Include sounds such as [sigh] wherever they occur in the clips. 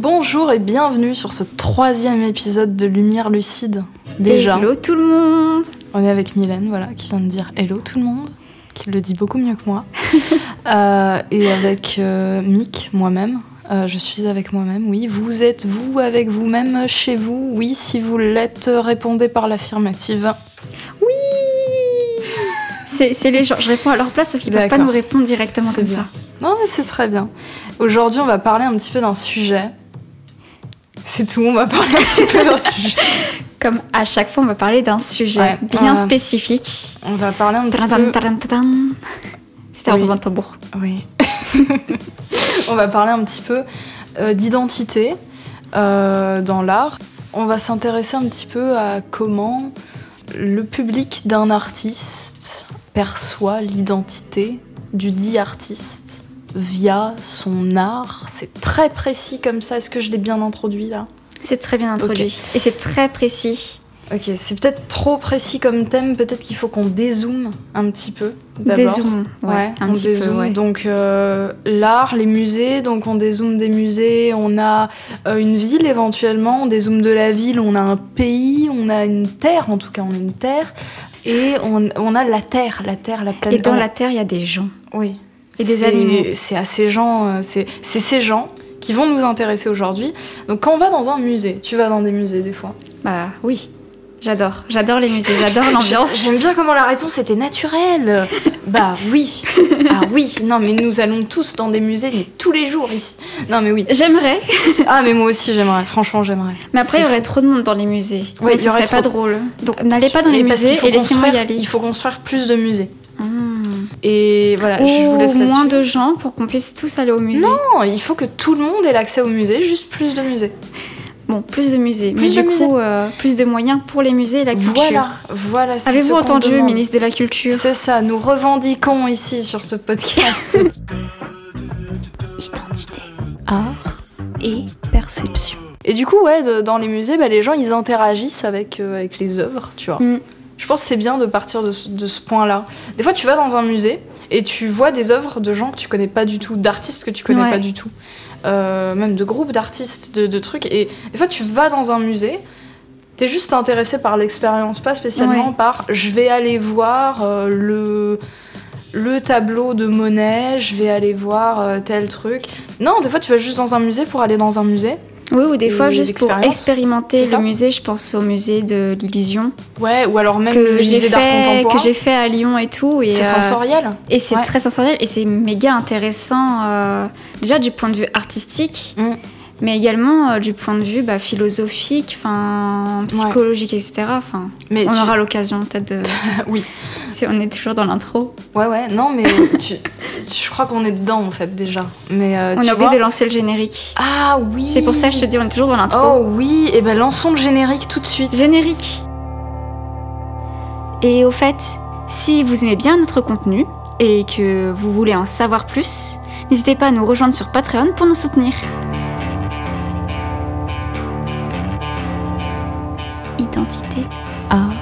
Bonjour et bienvenue sur ce troisième épisode de Lumière Lucide. Déjà, Hello tout le monde on est avec Mylène, voilà, qui vient de dire hello tout le monde, qui le dit beaucoup mieux que moi. [laughs] Euh, et avec euh, Mick, moi-même. Euh, je suis avec moi-même, oui. Vous êtes vous avec vous-même chez vous? Oui, si vous l'êtes, répondez par l'affirmative. Oui [laughs] C'est les gens, je réponds à leur place parce qu'ils peuvent pas nous répondre directement comme bien. ça. Non, mais c'est très bien. Aujourd'hui, on va parler un petit peu d'un sujet. C'est tout, on va parler un petit peu d'un [laughs] sujet. Comme à chaque fois, on va parler d'un sujet Ouais, bien spécifique. On va parler un petit peu... C'était un Oui. de tambour. Oui. [laughs] on va parler un petit peu euh, d'identité euh, dans l'art. On va s'intéresser un petit peu à comment le public d'un artiste perçoit l'identité du dit artiste via son art. C'est très précis comme ça. Est-ce que je l'ai bien introduit là? C'est très bien introduit. Et c'est très précis. Ok, c'est peut-être trop précis comme thème. Peut-être qu'il faut qu'on dézoome un petit peu d'abord. Dézoomons. Ouais, Ouais, un on petit dézoome. peu. ouais. Donc euh, l'art, les musées, donc on dézoome des musées, on a euh, une ville éventuellement, on dézoome de la ville, on a un pays, on a une terre, en tout cas on a une terre, et on, on a la terre, la terre, la Et planète. dans la Terre, il y a des gens. Oui. Et des animaux. C'est à ces gens, euh, c'est ces gens qui vont nous intéresser aujourd'hui. Donc quand on va dans un musée, tu vas dans des musées des fois? Bah oui. J'adore. J'adore les musées. J'adore [laughs] l'ambiance. J'aime bien comment la réponse était naturelle. bah oui. [laughs] Ah oui. Non mais nous allons tous dans des musées mais tous les jours ici. Non mais oui. J'aimerais. [laughs] Ah mais moi aussi j'aimerais. Franchement j'aimerais. Mais après, il y aurait trop de monde dans les musées. Oui, il y aurait serait pas drôle. Donc n'allez pas dans les musées et laissez-moi y aller. Il faut construire plus de musées. Et voilà, je vous laisse Ou moins de gens pour qu'on puisse tous aller au musée. Non, il faut que tout le monde ait l'accès au musée, juste plus de musées. Bon, plus de musées. Plus mais de du musées. coup, euh, plus de moyens pour les musées et la culture. Voilà, voilà. Avez-vous entendu, ministre de la Culture C'est ça, nous revendiquons ici sur ce podcast. [laughs] Identité Art et perception. Et du coup, ouais, de- dans les musées, bah, les gens, ils interagissent avec, euh, avec les œuvres, tu vois. Mm. Je pense que c'est bien de partir de ce, de ce point-là. Des fois, tu vas dans un musée et tu vois des œuvres de gens que tu connais pas du tout, d'artistes que tu connais Ouais. pas du tout, Euh, même de groupes d'artistes, de, de trucs. Et des fois, tu vas dans un musée, t'es juste intéressé par l'expérience, pas spécialement Ouais. par je vais aller voir euh, le le tableau de Monet, je vais aller voir euh, tel truc. Non, des fois tu vas juste dans un musée pour aller dans un musée. Oui, ou des fois, juste pour expérimenter le musée, je pense au musée de l'illusion Ouais, ou alors même que le musée d'art contemporain. que j'ai fait à Lyon et tout. Et, C'est euh, sensoriel. et c'est Ouais. très sensoriel et c'est méga intéressant, euh, déjà du point de vue artistique, Mm. mais également euh, du point de vue bah, philosophique, enfin psychologique, etc. Enfin, on tu- aura l'occasion peut-être de. [laughs] Oui. Si on est toujours dans l'intro. Ouais, ouais, non, mais [laughs] tu- je crois qu'on est dedans en fait déjà. Mais euh, on tu a oublié vois- de lancer le générique. Ah oui. C'est pour ça que je te dis, on est toujours dans l'intro. Oh oui, et ben lançons le générique tout de suite. Générique. Et au fait, si vous aimez bien notre contenu et que vous voulez en savoir plus, n'hésitez pas à nous rejoindre sur Patreon pour nous soutenir. Identité Art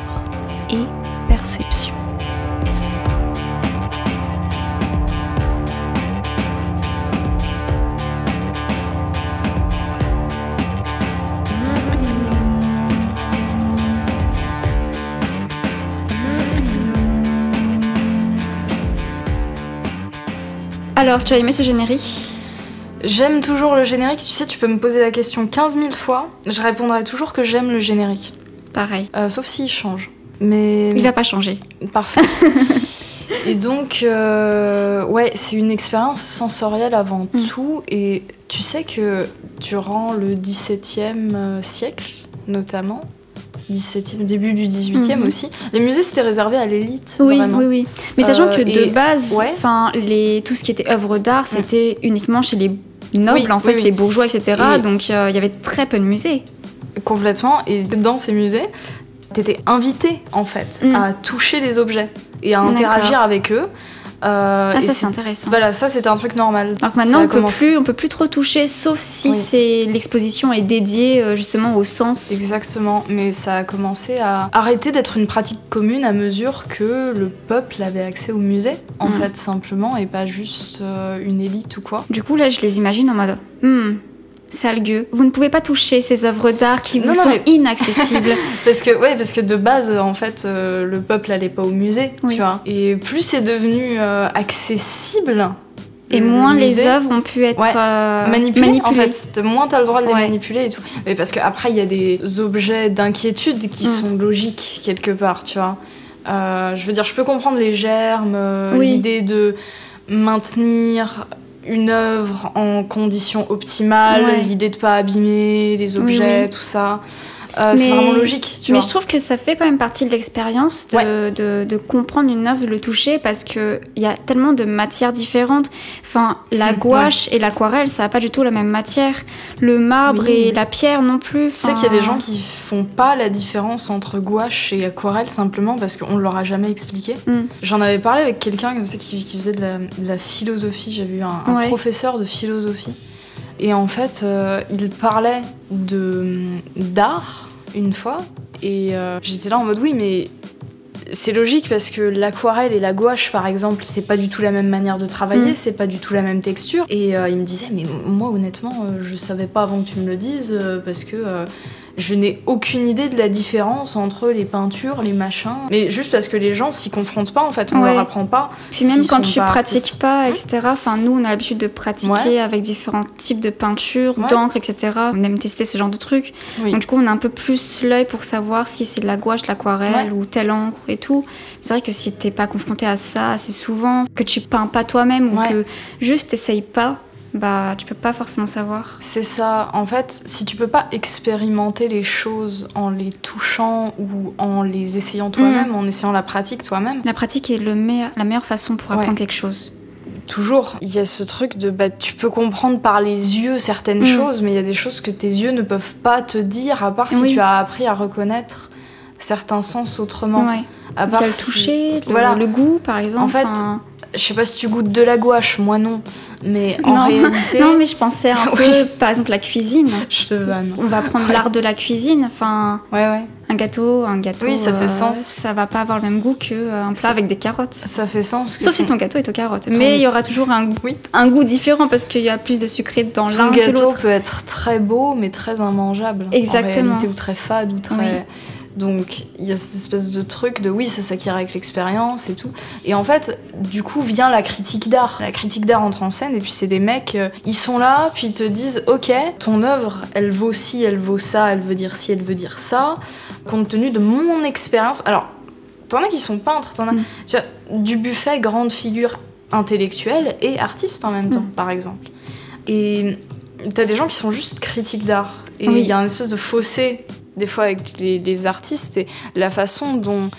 Alors, tu as aimé ce générique? J'aime toujours le générique, tu sais, tu peux me poser la question 15 000 fois, je répondrai toujours que j'aime le générique. Pareil. Euh, sauf s'il change. Mais. Il va pas changer. Parfait. [laughs] et donc, euh, ouais, c'est une expérience sensorielle avant Mm. tout. Et tu sais que durant le XVIIe euh, siècle, notamment, 17e, début du XVIIIe Mhm. aussi, les musées c'était réservé à l'élite. Oui, vraiment. oui, oui. Mais sachant Euh, que de et- base, ouais. les tout ce qui était œuvres d'art, c'était uniquement chez les nobles, Oui, en fait, oui, oui. les bourgeois, etc. Et- Donc, euh, il y avait très peu de musées. Complètement. Et dans ces musées, t'étais invité en fait Mm. à toucher les objets et à interagir avec eux. Euh, Ah, ça, c'est intéressant. Voilà, ça c'était un truc normal. Alors que maintenant, on peut, commencé- plus, on peut plus trop toucher, sauf si Oui. c'est l'exposition est dédiée euh, justement au sens. Exactement, mais ça a commencé à arrêter d'être une pratique commune à mesure que le peuple avait accès au musée, en Mm. fait, simplement, et pas juste euh, une élite ou quoi. Du coup, là, je les imagine en mode. Hmm, sale gueux. Vous ne pouvez pas toucher ces œuvres d'art qui vous Non, non, sont mais- [laughs] inaccessibles. Parce que, ouais, parce que de base, en fait, euh, le peuple allait pas au musée, Oui. tu vois. Et plus c'est devenu euh, accessible. Et le moins les œuvres ont pu être Ouais. euh, manipulées, manipulées. en fait. Moins t'as le droit de les Ouais. manipuler et tout. Mais parce qu'après, il y a des objets d'inquiétude qui Mm. sont logiques quelque part, tu vois. Je veux dire, je peux comprendre les germes, Oui. l'idée de maintenir une œuvre en conditions optimales, Ouais. l'idée de pas abîmer les Oui, objets, oui. tout ça. Euh, c'est Mais- vraiment logique, tu Mais vois. je trouve que ça fait quand même partie de l'expérience de, de, de comprendre une œuvre, de le toucher, parce qu'il y a tellement de matières différentes. Enfin, la Mm, gouache et l'aquarelle, ça n'a pas du tout la même matière. Le marbre Oui. et la pierre non plus. Tu sais qu'il y a des gens qui font pas la différence entre gouache et aquarelle simplement parce qu'on leur a jamais expliqué. Mm. J'en avais parlé avec quelqu'un comme ça qui, qui faisait de la, de la philosophie. J'avais eu un, un Ouais. professeur de philosophie. Et en fait, euh, il parlait de d'art une fois. Et euh, j'étais là en mode oui, mais c'est logique parce que l'aquarelle et la gouache, par exemple, c'est pas du tout la même manière de travailler, Mm. c'est pas du tout la même texture. Et euh, il me disait, mais moi, honnêtement, je savais pas avant que tu me le dises parce que. Je n'ai aucune idée de la différence entre les peintures, les machins. Mais juste parce que les gens s'y confrontent pas, en fait, on Ouais. leur apprend pas. Puis même quand tu pas pratiques pas, etc. Enfin, nous, on a l'habitude de pratiquer Ouais. avec différents types de peintures, Ouais. d'encre, etc. On aime tester ce genre de trucs. Oui. Donc du coup, on a un peu plus l'œil pour savoir si c'est de la gouache, de l'aquarelle ou telle encre et tout. C'est vrai que si t'es pas confronté à ça assez souvent, que tu peins pas toi-même ou que juste t'essayes pas, bah tu peux pas forcément savoir. C'est ça. En fait, si tu peux pas expérimenter les choses en les touchant ou en les essayant toi-même, en essayant la pratique toi-même, La pratique est le meilleur- la meilleure façon pour apprendre Ouais. quelque chose. toujours, il y a ce truc de bah, tu peux comprendre par les yeux certaines Mm. choses, mais il y a des choses que tes yeux ne peuvent pas te dire, à part si Oui. tu as appris à reconnaître certains sens autrement. Ouais. À part le si- toucher, le, Voilà. le goût par exemple. En fait, enfin, Je sais pas si tu goûtes de la gouache, moi non. Mais en Non. réalité. [laughs] Non, mais je pensais un [laughs] Oui. peu, par exemple, la cuisine. Je te vanne. On va prendre Ouais. l'art de la cuisine. Enfin, Ouais, ouais. un gâteau, un gâteau. Oui, ça fait euh, sens. Ça va pas avoir le même goût qu'un plat avec des carottes. Ça fait sens Sauf si ton, gâteau est aux carottes. ton- Mais il y aura toujours un, Oui. un goût différent parce qu'il y a plus de sucré dans l'un que gâteau l'autre. peut être très beau, mais très immangeable. Exactement. En réalité, ou très fade, ou très. Oui. Donc, il y a cette espèce de truc de oui, ça s'acquiert avec l'expérience et tout. Et en fait, du coup, vient la critique d'art. La critique d'art entre en scène, et puis c'est des mecs, euh, ils sont là, puis ils te disent Ok, ton œuvre, elle vaut ci, elle vaut ça, elle veut dire ci, elle veut dire ça. Compte tenu de mon expérience. Alors, t'en as qui sont peintres, t'en as. Mm. Tu vois, du buffet, grande figure intellectuelle et artiste en même temps, Mm. par exemple. Et t'as des gens qui sont juste critiques d'art. Et il Oui. y a un espèce de fossé, des fois, avec les, les artistes et la façon dont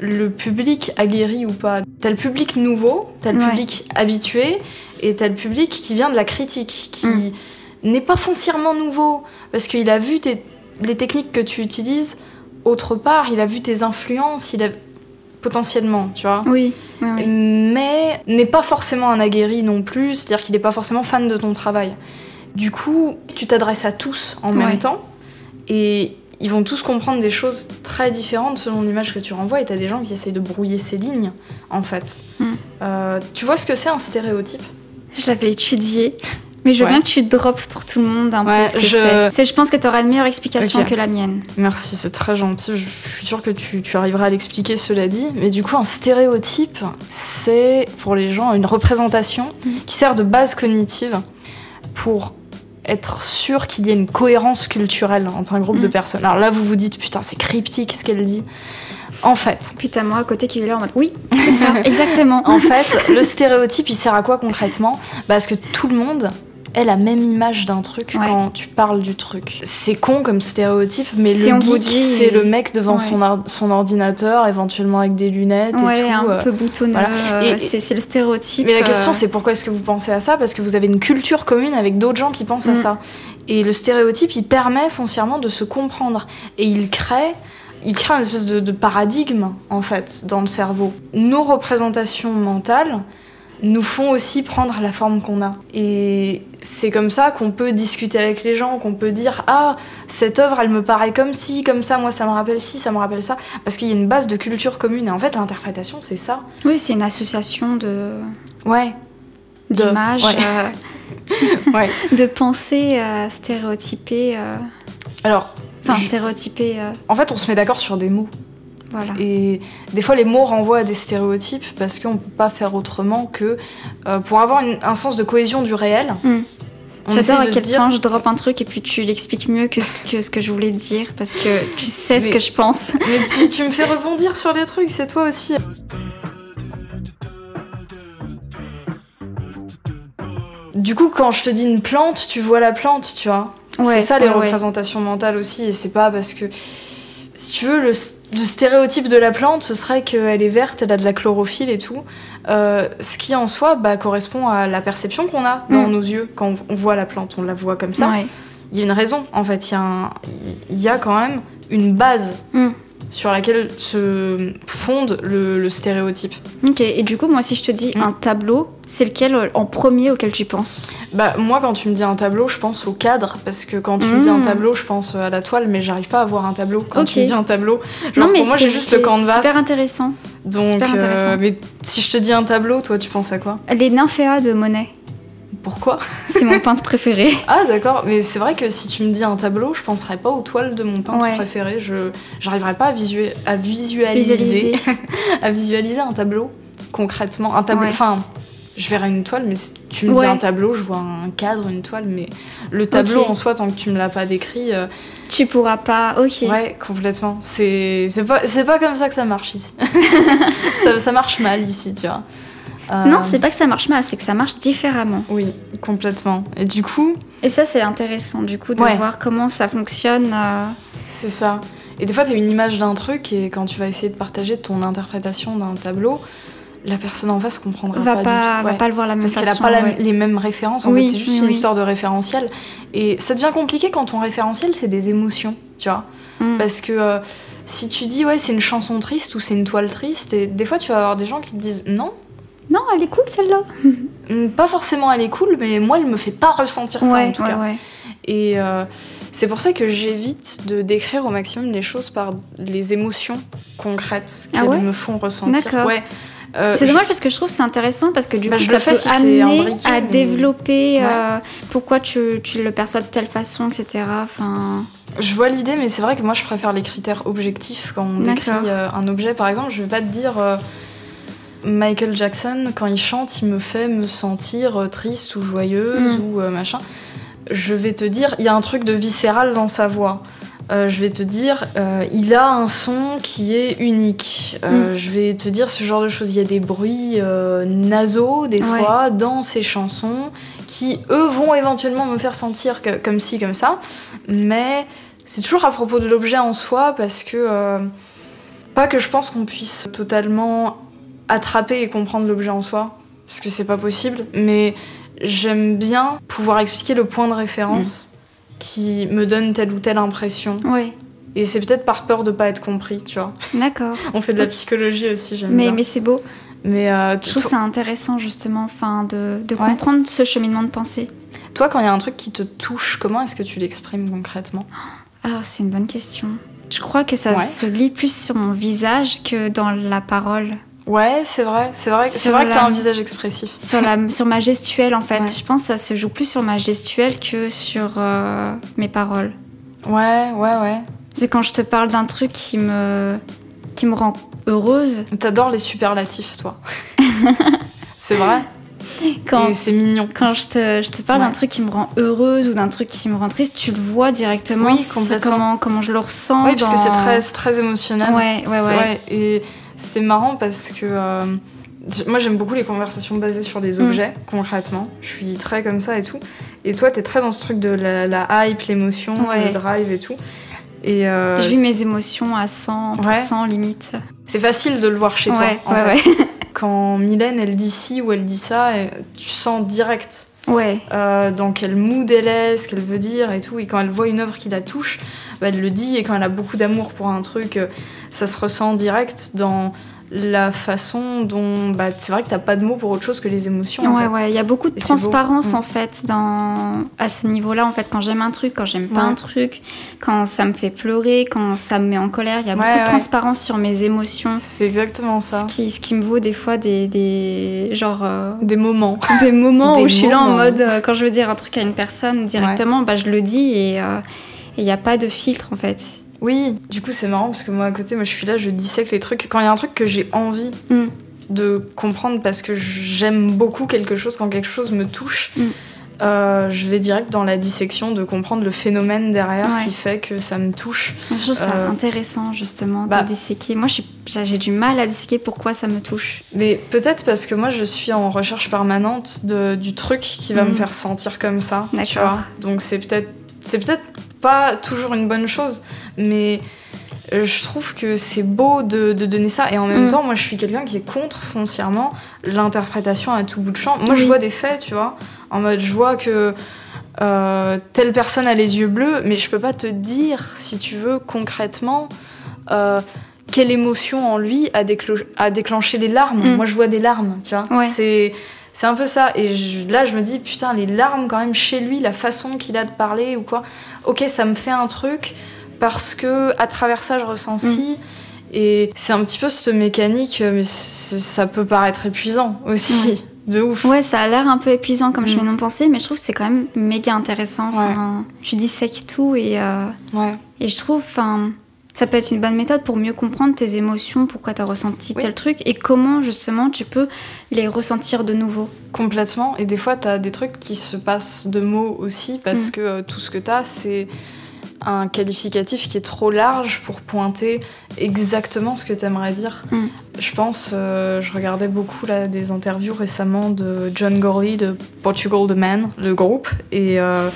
le public aguerri ou pas. T'as le public nouveau, t'as le Ouais. public habitué, et t'as le public qui vient de la critique, qui Mm. n'est pas foncièrement nouveau, parce qu'il a vu tes- les techniques que tu utilises autre part, il a vu tes influences, il a potentiellement, tu vois Oui, oui, oui. mais n'est pas forcément un aguerri non plus, c'est-à-dire qu'il n'est pas forcément fan de ton travail. Du coup, tu t'adresses à tous en même temps, et ils vont tous comprendre des choses très différentes selon l'image que tu renvoies, et t'as des gens qui essayent de brouiller ces lignes, en fait. Mm. Euh, tu vois ce que c'est un stéréotype? Je l'avais étudié. Mais je veux Ouais. bien que tu drops pour tout le monde un Ouais, peu ce que je- c'est. Je pense que tu auras une meilleure explication que la mienne. Merci, c'est très gentil. Je suis sûre que tu, tu arriveras à l'expliquer, cela dit. Mais du coup, un stéréotype, c'est pour les gens une représentation Mm. qui sert de base cognitive pour être sûr qu'il y ait une cohérence culturelle entre un groupe de Mm. personnes. Alors là, vous vous dites, putain, c'est cryptique ce qu'elle dit. En fait, t'as moi à côté qui est là en mode oui, ça, [laughs] exactement. en fait, le stéréotype, il sert à quoi concrètement? Parce que tout le monde ait la même image d'un truc Ouais. quand tu parles du truc. C'est con comme stéréotype, mais Si le geek, dit- c'est le mec devant Ouais. son, or- son ordinateur, éventuellement avec des lunettes et Ouais, tout. un euh. peu boutonneux. voilà. euh, Et- c'est le stéréotype. Mais la question, euh, c'est pourquoi est-ce que vous pensez à ça? Parce que vous avez une culture commune avec d'autres gens qui pensent à Mm. ça. Et le stéréotype, il permet foncièrement de se comprendre. Et il crée, il crée une espèce de, de paradigme, en fait, dans le cerveau. Nos représentations mentales nous font aussi prendre la forme qu'on a. Et c'est comme ça qu'on peut discuter avec les gens, qu'on peut dire Ah, cette œuvre, elle me paraît comme ci, comme ça, moi, ça me rappelle ci, ça me rappelle ça. Parce qu'il y a une base de culture commune. Et en fait, l'interprétation, c'est ça. Oui, c'est une association de Ouais. De- d'images. ouais. euh, [laughs] ouais. [laughs] de penser à stéréotyper. euh, Alors, Enfin, je- euh, en fait, on se met d'accord sur des mots. Voilà. Et des fois, les mots renvoient à des stéréotypes parce qu'on peut pas faire autrement que euh, pour avoir une- un sens de cohésion du réel. On J'adore à quel dire- point je drop un truc et puis tu l'expliques mieux que, ce- que ce que je voulais dire parce que tu sais ce que je pense. [laughs] Mais tu, tu me fais rebondir sur les trucs, c'est toi aussi. Du coup, quand je te dis une plante, tu vois la plante, tu vois. Ouais, c'est ça les ouais. représentations mentales aussi, et c'est pas parce que. Si tu veux, le, le stéréotype de la plante, ce serait qu'elle est verte, elle a de la chlorophylle et tout. Euh, ce qui en soi bah, correspond à la perception qu'on a dans Mm. nos yeux quand on- voit la plante, on la voit comme ça. Ouais. Il y a une raison, en fait, il y, a un- il y a quand même une base Mm. Sur laquelle se fonde le, le stéréotype. Ok, et du coup, moi, si je te dis Mm. un tableau, c'est lequel euh, en premier auquel tu penses? Bah, moi, quand tu me dis un tableau, je pense au cadre, parce que quand tu me dis un Mm. tableau, je pense à la toile, mais j'arrive pas à voir un tableau. Quand tu me dis un tableau, genre, pour moi, j'ai juste le c'est canvas. super intéressant. Donc, super euh, mais si je te dis un tableau, toi, tu penses à quoi? Les nymphéas de Monet, Pourquoi c'est mon peintre préféré. [laughs] Ah, d'accord, mais c'est vrai que si tu me dis un tableau, je penserais pas aux toiles de mon peintre Ouais. préféré. Je j'arriverais pas à, visu- à visualiser, Visualiser. [laughs] à visualiser un tableau concrètement. Un tableau, Ouais. enfin, je verrais une toile, mais si tu me dis Ouais. un tableau, je vois un cadre, une toile, mais le tableau en soi, tant que tu me l'as pas décrit, euh, Tu pourras pas. Ok. ouais, complètement. C'est c'est pas c'est pas comme ça que ça marche ici. [laughs] ça, ça marche mal ici, tu vois. Euh, Non, c'est pas que ça marche mal, c'est que ça marche différemment. Oui, complètement. Et du coup, Et ça, c'est intéressant, du coup, de Ouais. voir comment ça fonctionne. euh, C'est ça. Et des fois, tu as une image d'un truc et quand tu vas essayer de partager ton interprétation d'un tableau, la personne en face comprendra va pas, pas, du tout. va Ouais. pas le voir la même Parce qu'elle a façon. pas la- les mêmes références. En Oui, fait, c'est juste oui, une oui. histoire de référentiel. Et ça devient compliqué quand ton référentiel, c'est des émotions, tu vois. Mm. Parce que euh, si tu dis, ouais, c'est une chanson triste ou c'est une toile triste, et des fois, tu vas avoir des gens qui te disent, non, Non, elle est cool celle-là. [laughs] mm, pas forcément elle est cool, mais moi, elle me fait pas ressentir ça, ouais, en tout ouais, cas. ouais. Et euh, c'est pour ça que j'évite de décrire au maximum les choses par les émotions concrètes Ah qu'elles me font ressentir. Euh, C'est je- dommage parce que je trouve c'est intéressant parce que du Bah, coup je ça le fais peut si amener à mais- développer Ouais. euh, pourquoi tu, tu le perçois de telle façon, etc. Enfin, Je vois l'idée, mais c'est vrai que moi je préfère les critères objectifs quand on décrit euh, un objet. Par exemple, je vais pas te dire Michael Jackson, quand il chante, il me fait me sentir euh, triste ou joyeuse Mm. ou euh, machin. Je vais te dire, il y a un truc de viscéral dans sa voix. Euh, je vais te dire, euh, il a un son qui est unique. Euh, Mm. Je vais te dire ce genre de choses. Il y a des bruits nasaux, des Ouais. fois, dans ses chansons, qui, eux, vont éventuellement me faire sentir que- comme ci, comme ça. Mais c'est toujours à propos de l'objet en soi, parce que... pas que je pense qu'on puisse totalement attraper et comprendre l'objet en soi, parce que c'est pas possible, mais j'aime bien pouvoir expliquer le point de référence qui me donne telle ou telle impression. Et c'est peut-être par peur de pas être compris, tu vois. d'accord. [laughs] On fait de la psychologie aussi, j'aime Mais, bien. mais c'est beau. Mais euh, Je trouve to- ça intéressant justement, enfin, de, de Ouais. comprendre ce cheminement de pensée. toi, quand il y a un truc qui te touche, comment est-ce que tu l'exprimes concrètement? Ah, c'est une bonne question. Je crois que ça Ouais. se lit plus sur mon visage que dans la parole. Ouais, c'est vrai, c'est vrai, c'est vrai que t'as un visage expressif. Sur, la, [laughs] sur ma gestuelle, en fait. Ouais. Je pense que ça se joue plus sur ma gestuelle que sur euh, mes paroles. Ouais, ouais, ouais. C'est quand je te parle d'un truc qui me, qui me rend heureuse. T'adores les superlatifs, toi. [laughs] c'est vrai. Quand, c'est mignon. quand je te, je te parle Ouais. d'un truc qui me rend heureuse ou d'un truc qui me rend triste, tu le vois directement. Oui, complètement. Comment, comment je le ressens. Oui, parce que dans- c'est très, c'est très émotionnel. Ouais, ouais, ouais. Et c'est marrant parce que euh, moi j'aime beaucoup les conversations basées sur des Mm. objets, concrètement. Je suis très comme ça et tout. Et toi, t'es très dans ce truc de la, la hype, l'émotion, Ouais. le drive et tout. Et euh, Je vis mes émotions à 100% limite. c'est facile de le voir chez toi. ouais, en ouais, fait. [laughs] Quand Mylène, elle dit ci ou elle dit ça, tu sens direct Ouais, euh, dans quel mood elle est, ce qu'elle veut dire et tout. Et quand elle voit une œuvre qui la touche, bah, elle le dit. Et quand elle a beaucoup d'amour pour un truc, euh, ça se ressent direct dans la façon dont bah, c'est vrai que t'as pas de mots pour autre chose que les émotions. en Ouais, fait. ouais, il y a beaucoup de Et transparence. Mm. en fait dans... à ce niveau-là. En fait, quand j'aime un truc, quand j'aime pas Ouais. un truc, quand ça me fait pleurer, quand ça me met en colère, il y a Ouais, beaucoup ouais. de transparence sur mes émotions. C'est exactement ça. Ce qui, ce qui me vaut des fois des, des genre euh, Des moments. [laughs] des moments Des où je suis là en mode euh, quand je veux dire un truc à une personne directement, bah je le dis et euh, et il n'y a pas de filtre en fait. Oui, du coup c'est marrant parce que moi à côté, moi je suis là, je dissèque les trucs. Quand il y a un truc que j'ai envie Mm. de comprendre parce que j'aime beaucoup quelque chose, quand quelque chose me touche, Mm. euh, je vais direct dans la dissection de comprendre le phénomène derrière Ouais. qui fait que ça me touche. Je trouve ça Euh, intéressant justement bah- de disséquer. Moi j'ai du mal à disséquer pourquoi ça me touche. Mais peut-être parce que moi je suis en recherche permanente de, du truc qui va Mm. me faire sentir comme ça. D'accord. Donc c'est peut-être c'est peut-être pas toujours une bonne chose, mais euh, je trouve que c'est beau de, de donner ça. Et en même Mm. temps, moi je suis quelqu'un qui est contre foncièrement l'interprétation à tout bout de champ. Moi je vois des faits, tu vois, en mode je vois que euh, telle personne a les yeux bleus, mais je peux pas te dire, si tu veux, concrètement. euh, quelle émotion en lui a, déclenché les larmes Mm. Moi, je vois des larmes, tu vois. Ouais. C'est c'est un peu ça. Et je- là, je me dis, putain, les larmes, quand même, chez lui, la façon qu'il a de parler ou quoi. Ok, ça me fait un truc parce que à travers ça, je ressens Mm. ci. Et c'est un petit peu cette mécanique, mais c'est- ça peut paraître épuisant aussi. [laughs] De ouf. Ouais, ça a l'air un peu épuisant comme je Mm. viens d'en penser, mais je trouve que c'est quand même méga intéressant. Enfin, Je dissèque tout et, euh, Ouais. et je trouve, enfin, ça peut être une bonne méthode pour mieux comprendre tes émotions, pourquoi tu as ressenti Oui. tel truc et comment justement tu peux les ressentir de nouveau. Complètement. Et des fois, t'as des trucs qui se passent de mots aussi parce Mm. que euh, tout ce que t'as, c'est un qualificatif qui est trop large pour pointer exactement ce que t'aimerais dire. Mm. Je pense, euh, je regardais beaucoup là, des interviews récemment de John Gorley de Portugal The Man, le groupe. Et euh,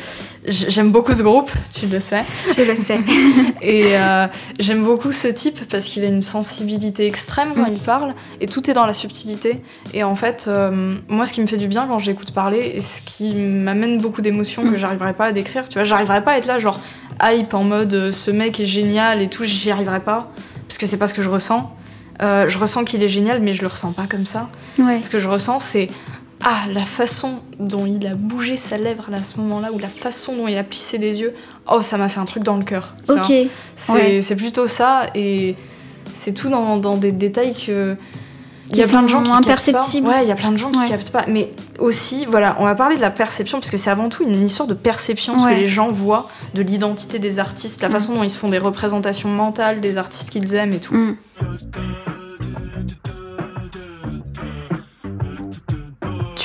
j'aime beaucoup ce groupe, tu le sais. Je le sais. [laughs] Et euh, j'aime beaucoup ce type parce qu'il a une sensibilité extrême quand Mm. il parle et tout est dans la subtilité. Et en fait, euh, moi, ce qui me fait du bien quand j'écoute parler et ce qui m'amène beaucoup d'émotions que Mm. j'arriverais pas à décrire, tu vois, j'arriverais pas à être là, genre hype en mode euh, ce mec est génial et tout, j'y arriverais pas parce que c'est pas ce que je ressens. Euh, je ressens qu'il est génial, mais je le ressens pas comme ça. Ouais. Ce que je ressens, c'est ah, la façon dont il a bougé sa lèvre là, à ce moment-là, ou la façon dont il a plissé des yeux. Oh, ça m'a fait un truc dans le cœur. Ok. C'est Ouais. plutôt ça, et c'est tout dans, dans des détails que. Il y a plein de gens qui imperceptibles. Ouais, il y a plein de gens qui Ouais. captent pas. Mais aussi, voilà, on va parler de la perception, parce que c'est avant tout une histoire de perception, ce que les gens voient de l'identité des artistes, la Mm. façon dont ils se font des représentations mentales des artistes qu'ils aiment et tout. Mm.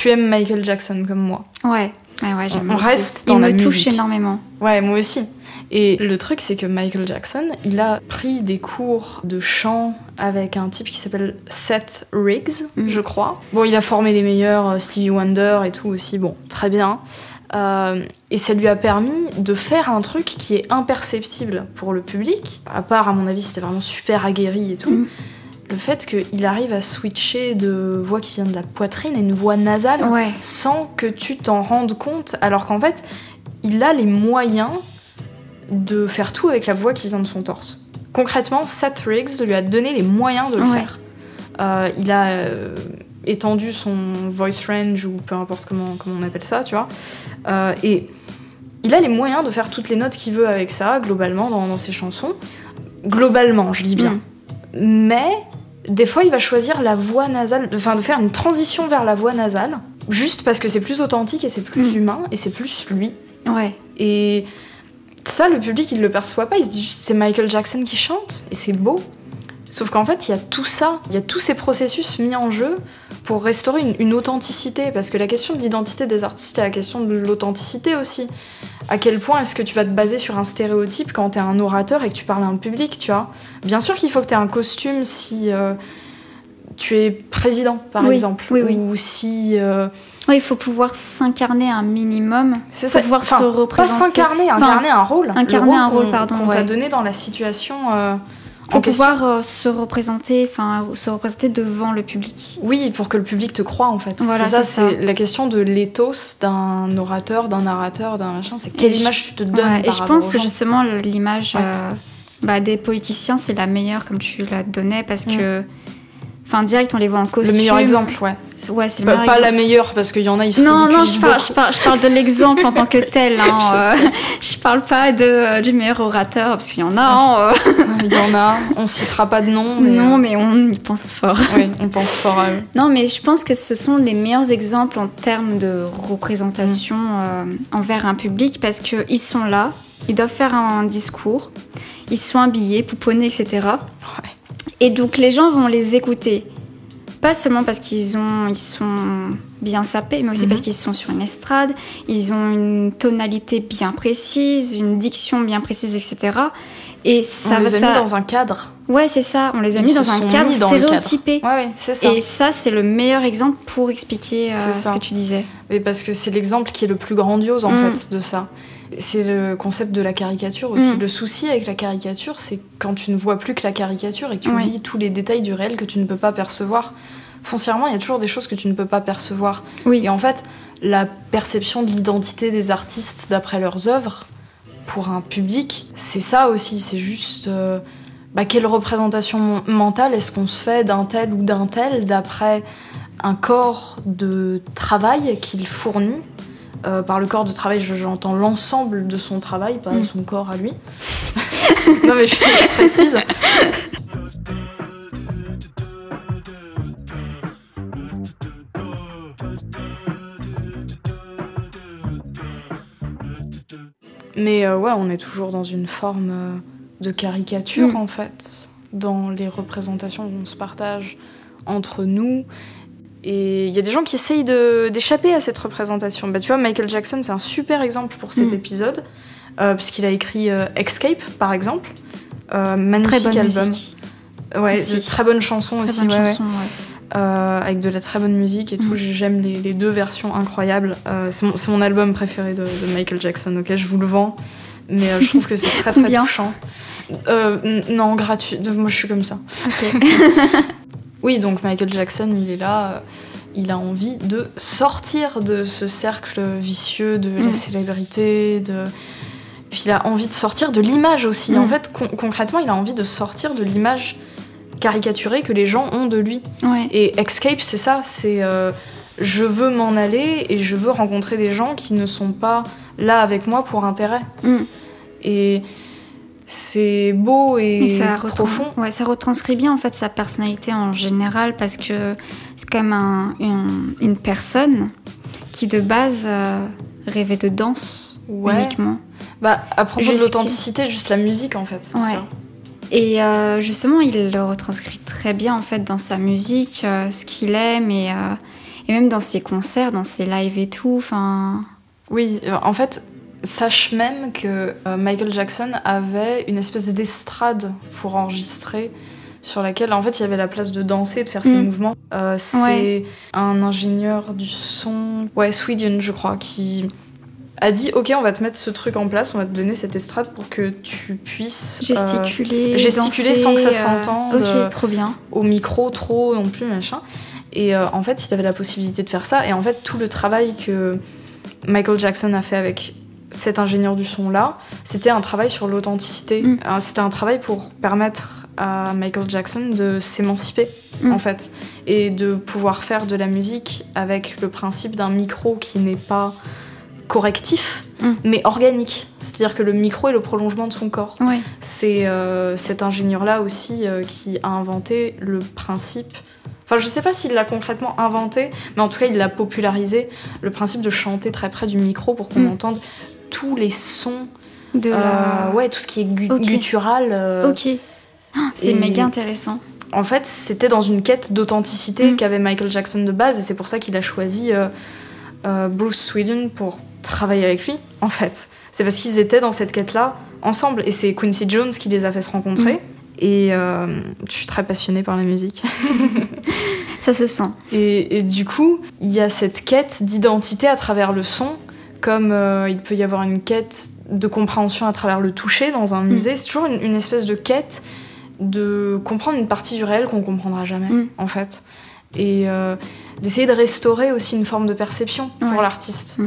Tu aimes Michael Jackson comme moi. Ouais. Ouais, ouais, j'aime On reste Il dans la me touche énormément. Ouais, moi aussi. Et le truc, c'est que Michael Jackson, il a pris des cours de chant avec un type qui s'appelle Seth Riggs, Mhm. je crois. Bon, il a formé les meilleurs, euh, Stevie Wonder et tout aussi. Bon, très bien. Euh, et ça lui a permis de faire un truc qui est imperceptible pour le public. À part, à mon avis, c'était vraiment super aguerri et tout. Mhm. Le fait qu'il arrive à switcher de voix qui vient de la poitrine à une voix nasale Ouais. sans que tu t'en rendes compte, alors qu'en fait, il a les moyens de faire tout avec la voix qui vient de son torse. Concrètement, Seth Riggs lui a donné les moyens de le Ouais. faire. Euh, il a euh, étendu son voice range, ou peu importe comment, comment on appelle ça, tu vois. Euh, et il a les moyens de faire toutes les notes qu'il veut avec ça, globalement, dans, dans ses chansons. Globalement, je dis bien. Mm. Mais des fois, il va choisir la voix nasale, enfin de faire une transition vers la voix nasale, juste parce que c'est plus authentique et c'est plus Mm. humain et c'est plus lui. Ouais. Et ça, le public, il le perçoit pas. Il se dit juste, c'est Michael Jackson qui chante et c'est beau. Sauf qu'en fait, il y a tout ça, il y a tous ces processus mis en jeu pour restaurer une, une authenticité. Parce que la question de l'identité des artistes, c'est la question de l'authenticité aussi. À quel point est-ce que tu vas te baser sur un stéréotype quand t'es un orateur et que tu parles à un public, tu vois? Bien sûr qu'il faut que t'aies un costume si euh, tu es président, par Oui, exemple. oui, oui. Ou si... euh, Ouais, il faut pouvoir s'incarner un minimum. c'est Faut pouvoir Enfin, se représenter. Pas s'incarner, Enfin, incarner un rôle. incarner Le un rôle, pardon, Qu'on t'a donné dans la situation euh, En question. pouvoir euh, se représenter, enfin se représenter devant le public. Oui, pour que le public te croie en fait. Voilà, c'est ça, c'est la question de l'éthos d'un orateur, d'un narrateur, d'un machin. C'est quelle Et je- image tu te donnes Ouais, par et je pense que justement l'image Ouais. euh, bah, des politiciens c'est la meilleure comme tu la donnais parce Mm. que Enfin, direct, on les voit en costume. Le meilleur exemple, ouais. Ouais, c'est le Pas, meilleur pas exemple. la meilleure, parce qu'il y en a, ils se Non, non, je parle, je, parle, je parle de l'exemple en tant que tel. [laughs] Hein, Je euh, [laughs] je parle pas de, euh, du meilleur orateur, parce qu'il y en a. hein, euh. Il y en a, on citera pas de nom, mais, non, euh, mais on y pense fort. oui, on pense fort à eux. [laughs] Non, mais je pense que ce sont les meilleurs exemples en termes de représentation euh, envers un public parce qu'ils sont là, ils doivent faire un discours, ils sont habillés, pouponnés, etc. Ouais. Et donc les gens vont les écouter. Pas seulement parce qu'ils ont, ils sont bien sapés, mais aussi Mhm. parce qu'ils sont sur une estrade, ils ont une tonalité bien précise, une diction bien précise, etc. Et ça on les va a ça... mis dans un cadre. Ouais, c'est ça. On les a Ils mis dans un cadre dans stéréotypé. Ouais, ouais, c'est ça. Et ça, c'est le meilleur exemple pour expliquer euh, ce que tu disais. Et parce que c'est l'exemple qui est le plus grandiose en Mm. fait de ça. C'est le concept de la caricature aussi. Mm. Le souci avec la caricature, c'est quand tu ne vois plus que la caricature et que tu Ouais. lis tous les détails du réel que tu ne peux pas percevoir. Foncièrement, il y a toujours des choses que tu ne peux pas percevoir. Oui. Et en fait, la perception de l'identité des artistes d'après leurs œuvres, pour un public, c'est ça aussi. C'est juste. euh, bah, quelle représentation mentale est-ce qu'on se fait d'un tel ou d'un tel d'après un corps de travail qu'il fournit Euh, par le corps de travail, je- j'entends l'ensemble de son travail, pas Mm. son corps à lui. [laughs] non mais je, je précise. Mais euh, ouais, on est toujours dans une forme euh, de caricature Mm. en fait, dans les représentations qu'on se partage entre nous. Et il y a des gens qui essayent d'échapper à cette représentation. Bah, tu vois, Michael Jackson, c'est un super exemple pour cet Mm. épisode, euh, puisqu'il a écrit euh, Escape, par exemple. Euh, magnifique Très bonne album. musique. Ouais, de très bonnes chansons Très aussi. bonne ouais, chanson, ouais. Euh, avec de la très bonne musique et tout. Mm. J'aime les, les deux versions incroyables. Euh, c'est mon, album préféré de, de Michael Jackson, ok Je vous le vends. Mais euh, je trouve que c'est [laughs] très très touchant. Non, gratuit. Moi, je suis comme ça. Ok. [laughs] Oui, donc Michael Jackson, il est là. euh, il a envie de sortir de ce cercle vicieux de la Mm. célébrité, de. Puis il a envie de sortir de l'image aussi. Mm. En fait, con- concrètement, il a envie de sortir de l'image caricaturée que les gens ont de lui. ouais. Et Escape, c'est ça, c'est euh, je veux m'en aller et je veux rencontrer des gens qui ne sont pas là avec moi pour intérêt. Mm. Et c'est beau et, Et ça, profond. ouais, ça retranscrit bien en fait sa personnalité en général parce que c'est quand même un- une, une personne qui de base euh, rêvait de danse Ouais. uniquement. Bah, à propos de l'authenticité, juste la musique en fait. Ouais. Et euh, justement, il le retranscrit très bien en fait dans sa musique, euh, ce qu'il aime et, et même dans ses concerts, dans ses lives et tout. Enfin, Oui, en fait, sache même que euh, Michael Jackson avait une espèce d'estrade pour enregistrer sur laquelle en fait il y avait la place de danser, de faire ses Mm. mouvements. Euh, c'est Ouais. un ingénieur du son, ouais, Sweden je crois, qui a dit ok on va te mettre ce truc en place, on va te donner cette estrade pour que tu puisses euh, gesticuler, gesticuler danser, sans que ça euh, s'entende. Ok, trop bien. au micro trop non plus machin et euh, en fait il avait la possibilité de faire ça et en fait tout le travail que Michael Jackson a fait avec cet ingénieur du son là c'était un travail sur l'authenticité Mm. Euh, c'était un travail pour permettre à Michael Jackson de s'émanciper Mm. en fait et de pouvoir faire de la musique avec le principe d'un micro qui n'est pas correctif Mm. mais organique c'est-à-dire que le micro est le prolongement de son corps c'est euh, cet ingénieur-là aussi euh, qui a inventé le principe. Enfin, je sais pas s'il l'a concrètement inventé, mais en tout cas, il l'a popularisé, le principe de chanter très près du micro pour qu'on Mm. entende tous les sons. De euh, la... ouais, tout ce qui est gu- Ok. guttural. euh, Ok. Ah, C'est et- méga intéressant. En fait, c'était dans une quête d'authenticité Mm. qu'avait Michael Jackson de base, et c'est pour ça qu'il a choisi euh, Bruce Sweden pour travailler avec lui, en fait. C'est parce qu'ils étaient dans cette quête-là ensemble, et c'est Quincy Jones qui les a fait se rencontrer. Et euh, je suis très passionnée par la musique. [laughs] [laughs] Ça se sent. Et, et du coup, il y a cette quête d'identité à travers le son, comme euh, il peut y avoir une quête de compréhension à travers le toucher dans un musée. C'est toujours une, une espèce de quête de comprendre une partie du réel qu'on comprendra jamais, Mm. en fait. Et euh, d'essayer de restaurer aussi une forme de perception pour l'artiste. Mm.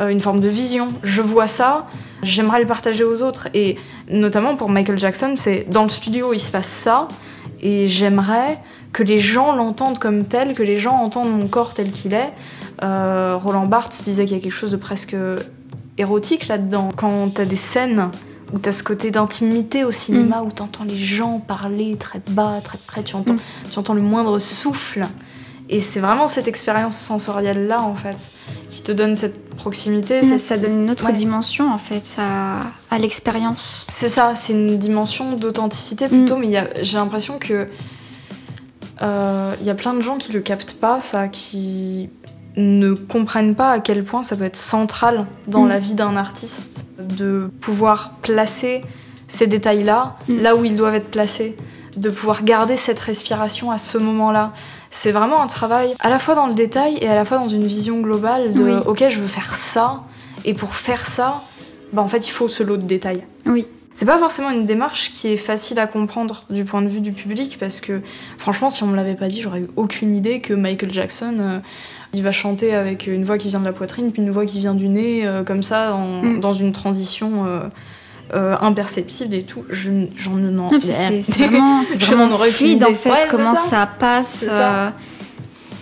Euh, une forme de vision. Je vois ça, j'aimerais le partager aux autres. Et notamment pour Michael Jackson, c'est dans le studio, il se passe ça. Et j'aimerais que les gens l'entendent comme tel, que les gens entendent mon corps tel qu'il est. Euh, Roland Barthes disait qu'il y a quelque chose de presque érotique là-dedans. Quand t'as des scènes où t'as ce côté d'intimité au cinéma, où t'entends les gens parler très bas, très près, tu entends, tu entends le moindre souffle. Et c'est vraiment cette expérience sensorielle-là, en fait, qui te donne cette proximité. Ça, cette- ça donne une autre Ouais. dimension, en fait, à, à l'expérience. C'est ça, c'est une dimension d'authenticité plutôt, Mm. mais a- j'ai l'impression que euh, il y a plein de gens qui le captent pas, ça, qui ne comprennent pas à quel point ça peut être central dans Mm. la vie d'un artiste de pouvoir placer ces détails-là Mm. là où ils doivent être placés, de pouvoir garder cette respiration à ce moment-là. C'est vraiment un travail à la fois dans le détail et à la fois dans une vision globale de Oui. ok je veux faire ça et pour faire ça bah en fait il faut ce lot de détails. Oui. C'est pas forcément une démarche qui est facile à comprendre du point de vue du public parce que franchement si on me l'avait pas dit j'aurais eu aucune idée que Michael Jackson euh, il va chanter avec une voix qui vient de la poitrine puis une voix qui vient du nez euh, comme ça en- Mm. dans une transition euh, euh, imperceptible et tout. Je j'en Non, puis c'est vraiment, [laughs] vraiment fluide, en fait, Ouais, comment ça. ça, passe euh,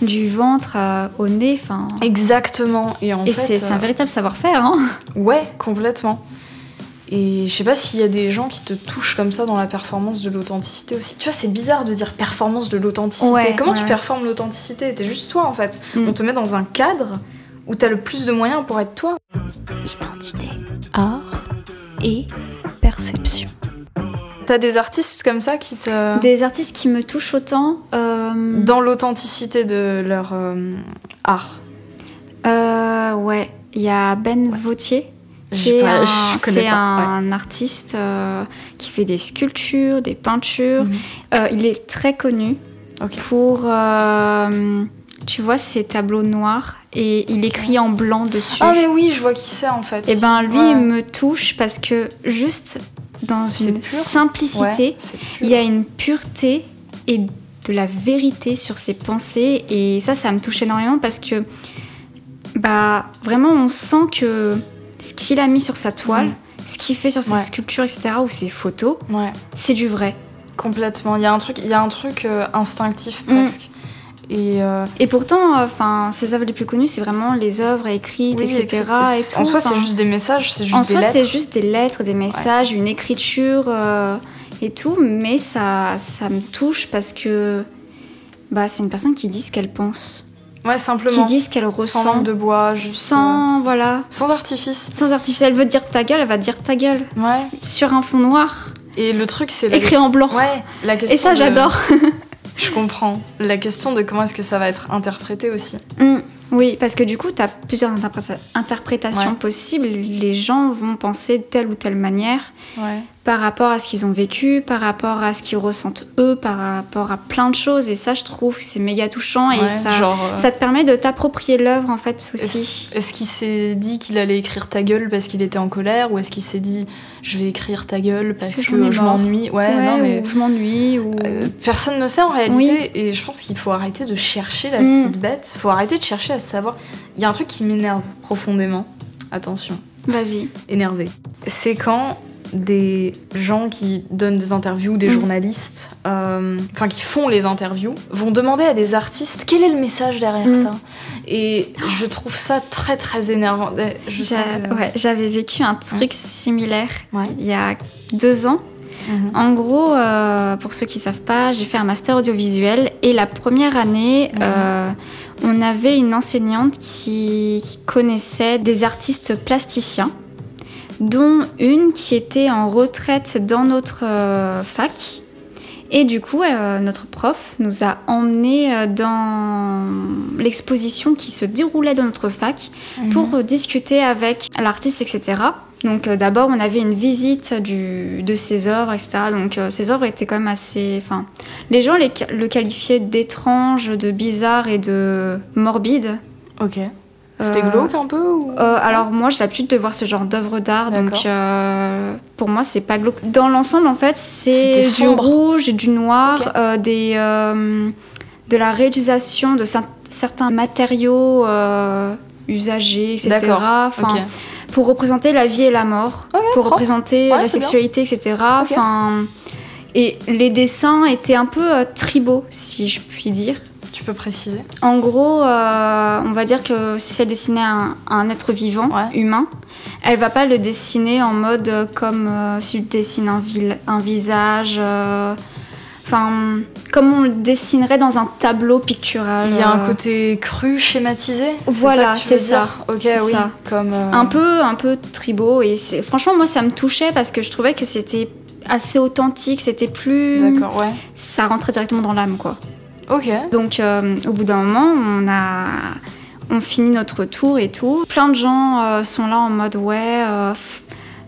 du ventre au nez. Enfin, Exactement. Et en et fait, c'est un véritable savoir-faire. Hein. ouais, complètement. Et je sais pas s'il y a des gens qui te touchent comme ça dans la performance de l'authenticité aussi. Tu vois, c'est bizarre de dire performance de l'authenticité. Ouais, Comment ouais. tu performes l'authenticité? T'es juste toi en fait. Mm. On te met dans un cadre où t'as le plus de moyens pour être toi. Identité. Art Et perception. T'as des artistes comme ça qui te. des artistes qui me touchent autant. euh, Dans l'authenticité de leur euh, art. euh, ouais, il y a Ben Vautier. Qui J'ai est pas- un- C'est pas. un artiste euh, qui fait des sculptures, des peintures. Mhm. Euh, il est très connu pour, euh, tu vois, ses tableaux noirs et il écrit en blanc dessus. Ah mais oui, je vois qui c'est en fait. Et ben lui, Ouais. il me touche parce que juste dans C'est une pur. simplicité, Ouais, c'est il y a une pureté et de la vérité sur ses pensées et ça, ça me touche énormément parce que bah vraiment on sent que ce qu'il a mis sur sa toile, Mm. ce qu'il fait sur ses Ouais. sculptures, etc. ou ses photos, Ouais. c'est du vrai. Complètement. Il y a un truc, il y a un truc euh, instinctif Mm. presque. Et euh, Et pourtant, enfin, ses œuvres les plus connues, c'est vraiment les œuvres écrites, oui, etc. et- et tout. en soi, c'est juste des messages, c'est juste En des soi, c'est juste des lettres, des messages, une écriture euh, et tout, mais ça, ça me touche parce que bah, c'est une personne qui dit ce qu'elle pense, Ouais, qui simplement. dit ce qu'elle sans ressent, langue de bois, juste. sans voilà, euh, sans artifice. sans artificiel. Elle veut dire ta gueule, elle va dire ta gueule Ouais. sur un fond noir, Et le truc, c'est écrit question- en blanc. Ouais. La question. Et ça, de- j'adore. [laughs] Je comprends. La question de comment est-ce que ça va être interprété aussi. Mm. Oui, parce que du coup, tu as plusieurs interpréta- interprétations Ouais. possibles. Les gens vont penser de telle ou telle manière. Ouais. par rapport à ce qu'ils ont vécu, par rapport à ce qu'ils ressentent eux, par rapport à plein de choses. Et ça, je trouve que c'est méga touchant et ça, genre. euh, ça te permet de t'approprier l'œuvre en fait aussi. Est-ce qu'il s'est dit qu'il allait écrire ta gueule parce qu'il était en colère ou est-ce qu'il s'est dit je vais écrire ta gueule parce, Parce que je m'ennuie ouais, Ouais, non mais ou je m'ennuie ou. euh, personne ne sait en réalité Oui. et je pense qu'il faut arrêter de chercher la Mm. petite bête faut arrêter de chercher à savoir il y a un truc qui m'énerve profondément attention Vas-y. énervé c'est quand des gens qui donnent des interviews, des Mm. journalistes, euh, enfin qui font les interviews, vont demander à des artistes quel est le message derrière Mm. ça? Et je trouve ça très très énervant. Que- ouais, J'avais vécu un truc similaire Ouais. il y a deux ans. Mhm. En gros, euh, pour ceux qui savent pas, j'ai fait un master audiovisuel et la première année, Mhm. euh, on avait une enseignante qui, qui connaissait des artistes plasticiens, dont une qui était en retraite dans notre euh, fac. Et du coup, euh, notre prof nous a emmenés euh, dans l'exposition qui se déroulait dans notre fac Mhm. pour euh, discuter avec l'artiste, etc. Donc euh, d'abord, on avait une visite du, de ses œuvres, etc. Donc euh, ses œuvres étaient quand même assez... Enfin, les gens les, le qualifiaient d'étrange, de bizarre et de morbide. Ok. C'était Euh, glauque un peu ou... Euh, alors moi, j'ai l'habitude de voir ce genre d'œuvres d'art, donc euh, pour moi, c'est pas glauque. Dans l'ensemble, en fait, c'est du rouge et du noir, des, de la réutilisation de cer- certains matériaux usagés, etc. Enfin, pour représenter la vie et la mort, pour propre. représenter Ouais, la bien. sexualité, etc. Enfin, Et les dessins étaient un peu euh, tribaux, si je puis dire. Tu peux préciser? En gros, euh, on va dire que si elle dessinait un, un être vivant, Ouais. humain, elle va pas le dessiner en mode euh, comme euh, si je dessine un, vil- un visage. euh, Enfin, comme on le dessinerait dans un tableau pictural. Il y a un côté cru, schématisé? Voilà, c'est ça. Ok, oui. ça. Comme, un peu un peu tribaux et franchement moi ça me touchait parce que je trouvais que c'était assez authentique c'était plus D'accord, ouais. ça rentrait directement dans l'âme quoi Ok. donc euh, au bout d'un moment on a on finit notre tour et tout plein de gens euh, sont là en mode ouais euh,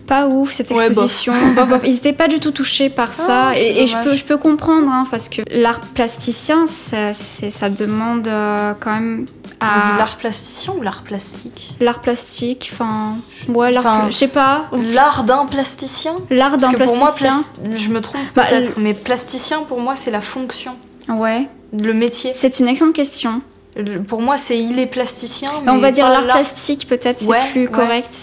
pas ouf cette Ouais, bof. exposition Bof, bof. ils n'étaient pas du tout touchés par ça Ah, c'est et, et je peux je peux comprendre hein, parce que l'art plasticien ça, ça demande quand même On dit l'art plasticien ou l'art plastique? L'art plastique enfin ouais l'art je sais pas L'art d'un plasticien? L'art d'un Parce que pour moi, plasticien. plas- je me trompe Bah, peut-être, mais plasticien pour moi c'est la fonction, Ouais, le métier. c'est une excellente question. Le- Pour moi c'est il est plasticien. Mais On va dire l'art plastique, peut-être, c'est plus ouais. correct.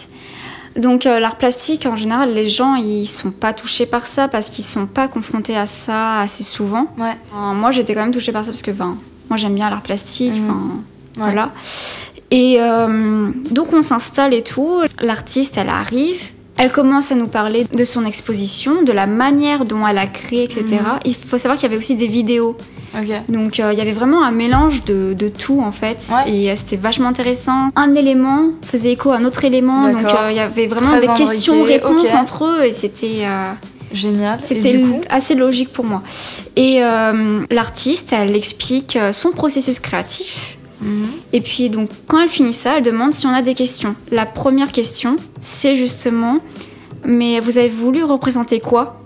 Donc euh, l'art plastique, en général, les gens, ils sont pas touchés par ça parce qu'ils sont pas confrontés à ça assez souvent. Ouais. Euh, moi, j'étais quand même touchée par ça parce que, ben, moi, j'aime bien l'art plastique. Mhm. Voilà. Et euh, donc on s'installe et tout. L'artiste, elle arrive. Elle commence à nous parler de son exposition, de la manière dont elle a créé, etc. Mhm. Il faut savoir qu'il y avait aussi des vidéos. Donc euh, il y avait vraiment un mélange de, de tout en fait. Ouais. Et euh, c'était vachement intéressant. Un élément faisait écho à un autre élément. Donc euh, il y avait vraiment Très des questions-réponses entre eux. Et c'était... Génial. C'était coup assez logique pour moi. Et l'artiste, elle explique son processus créatif. Et puis donc quand elle finit ça, elle demande si on a des questions. La première question, c'est justement, mais vous avez voulu représenter quoi?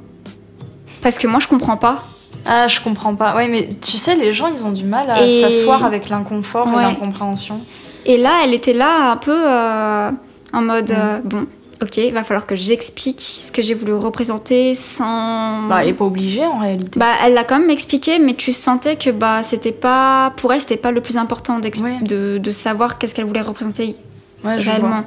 Parce que moi je comprends pas. Ah, je comprends pas. Ouais, mais tu sais, les gens, ils ont du mal à Et- s'asseoir avec l'inconfort Ouais. et l'incompréhension. Et là, elle était là un peu euh, en mode Mm. euh, bon, ok, il va falloir que j'explique ce que j'ai voulu représenter sans. Bah, elle est pas obligée en réalité. Bah, elle l'a quand même expliqué, mais tu sentais que bah c'était pas pour elle, c'était pas le plus important Oui. de, de savoir qu'est-ce qu'elle voulait représenter ouais, je réellement.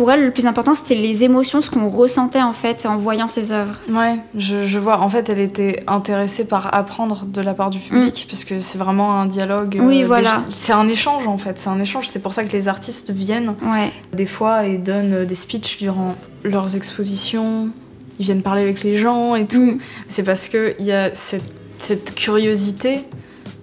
Pour elle, le plus important, c'était les émotions, ce qu'on ressentait en fait en voyant ses œuvres. Ouais, je, je vois. En fait, elle était intéressée par apprendre de la part du public, parce que c'est vraiment un dialogue. Mm. Oui, euh, voilà. C'est un échange en fait. C'est un échange. C'est pour ça que les artistes viennent Ouais. des fois et donnent euh, des speeches durant leurs expositions. Ils viennent parler avec les gens et tout. Mm. C'est parce qu'il y a cette, cette curiosité.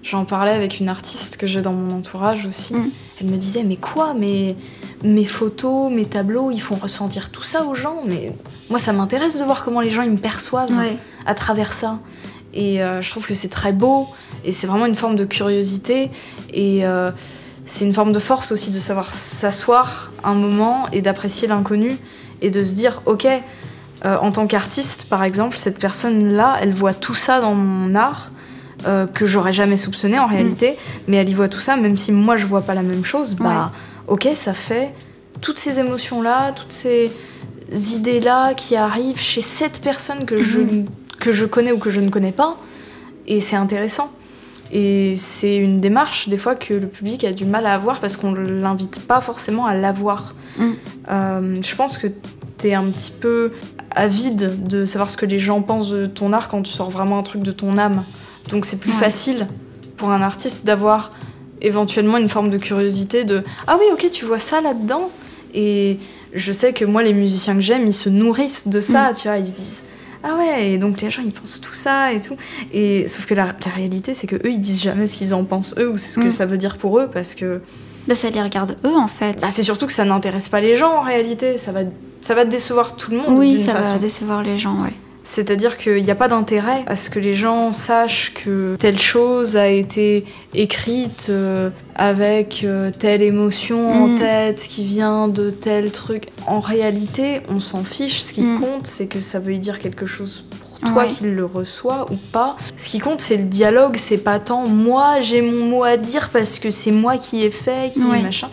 J'en parlais avec une artiste que j'ai dans mon entourage aussi. Mm. Elle me disait Mais quoi mais, Mes photos, mes tableaux, ils font ressentir tout ça aux gens. Mais moi, ça m'intéresse de voir comment les gens ils me perçoivent Ouais. à travers ça. Et euh, je trouve que c'est très beau. Et c'est vraiment une forme de curiosité. Et euh, c'est une forme de force aussi de savoir s'asseoir un moment et d'apprécier l'inconnu. Et de se dire Ok, euh, en tant qu'artiste, par exemple, cette personne-là, elle voit tout ça dans mon art. Euh, que j'aurais jamais soupçonné en réalité, mais elle y voit tout ça, même si moi je vois pas la même chose, bah ok, ça fait toutes ces émotions-là, toutes ces idées-là qui arrivent chez cette personne que, je, que je connais ou que je ne connais pas, et c'est intéressant. Et c'est une démarche, des fois, que le public a du mal à avoir parce qu'on ne l'invite pas forcément à l'avoir. Mm. Euh, je pense que tu es un petit peu avide de savoir ce que les gens pensent de ton art quand tu sors vraiment un truc de ton âme. Donc c'est plus Ouais. facile pour un artiste d'avoir éventuellement une forme de curiosité de Ah oui, ok, tu vois ça là-dedans? Et je sais que moi, les musiciens que j'aime, ils se nourrissent de ça, tu vois, ils se disent ah ouais, et donc les gens ils pensent tout ça et tout. Et sauf que la, la réalité c'est que eux ils disent jamais ce qu'ils en pensent eux ou ce que Mm. ça veut dire pour eux parce que Bah, ça les regarde eux en fait. bah, c'est surtout que ça n'intéresse pas les gens en réalité. Ça va, ça va décevoir tout le monde oui, ça façon. va décevoir les gens, ouais. C'est-à-dire qu'il n'y a pas d'intérêt à ce que les gens sachent que telle chose a été écrite euh, avec euh, telle émotion en Mm. tête qui vient de tel truc. En réalité, on s'en fiche. Ce qui Mm. compte, c'est que ça veut dire quelque chose pour toi Ouais. qui le reçoit ou pas. Ce qui compte, c'est le dialogue. C'est pas tant moi, j'ai mon mot à dire parce que c'est moi qui ai fait, qui Ouais. machin.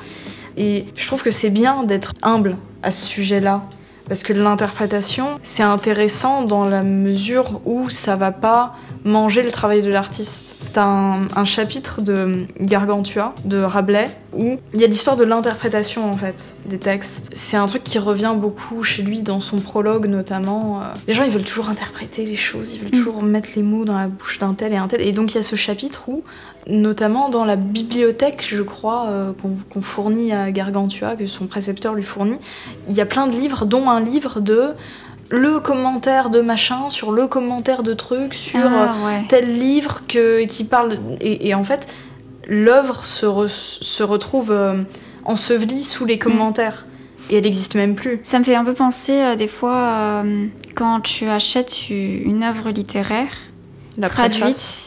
Et je trouve que c'est bien d'être humble à ce sujet-là. Parce que l'interprétation, c'est intéressant dans la mesure où ça va pas manger le travail de l'artiste. T'as un, un chapitre de Gargantua, de Rabelais, où il y a l'histoire de l'interprétation en fait des textes. C'est un truc qui revient beaucoup chez lui dans son prologue notamment. Euh, Les gens ils veulent toujours interpréter les choses, ils veulent Mm. toujours mettre les mots dans la bouche d'un tel et un tel. Et donc il y a ce chapitre où, notamment dans la bibliothèque, je crois, euh, qu'on fournit à Gargantua, que son précepteur lui fournit, il y a plein de livres, dont un livre de le commentaire de machin sur le commentaire de truc sur euh, Ah, ouais. tel livre que, qui parle. Et, et en fait, l'œuvre se, re- se retrouve euh, ensevelie sous les commentaires. Et elle n'existe même plus. Ça me fait un peu penser euh, des fois euh, quand tu achètes une œuvre littéraire La traduite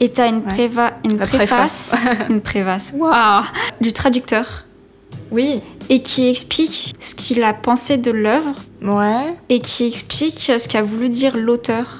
et t'as une, Ouais. préva- une préface, [laughs] une préface, waouh, du traducteur. Oui, et qui explique ce qu'il a pensé de l'œuvre. Ouais. et qui explique ce qu'a voulu dire l'auteur.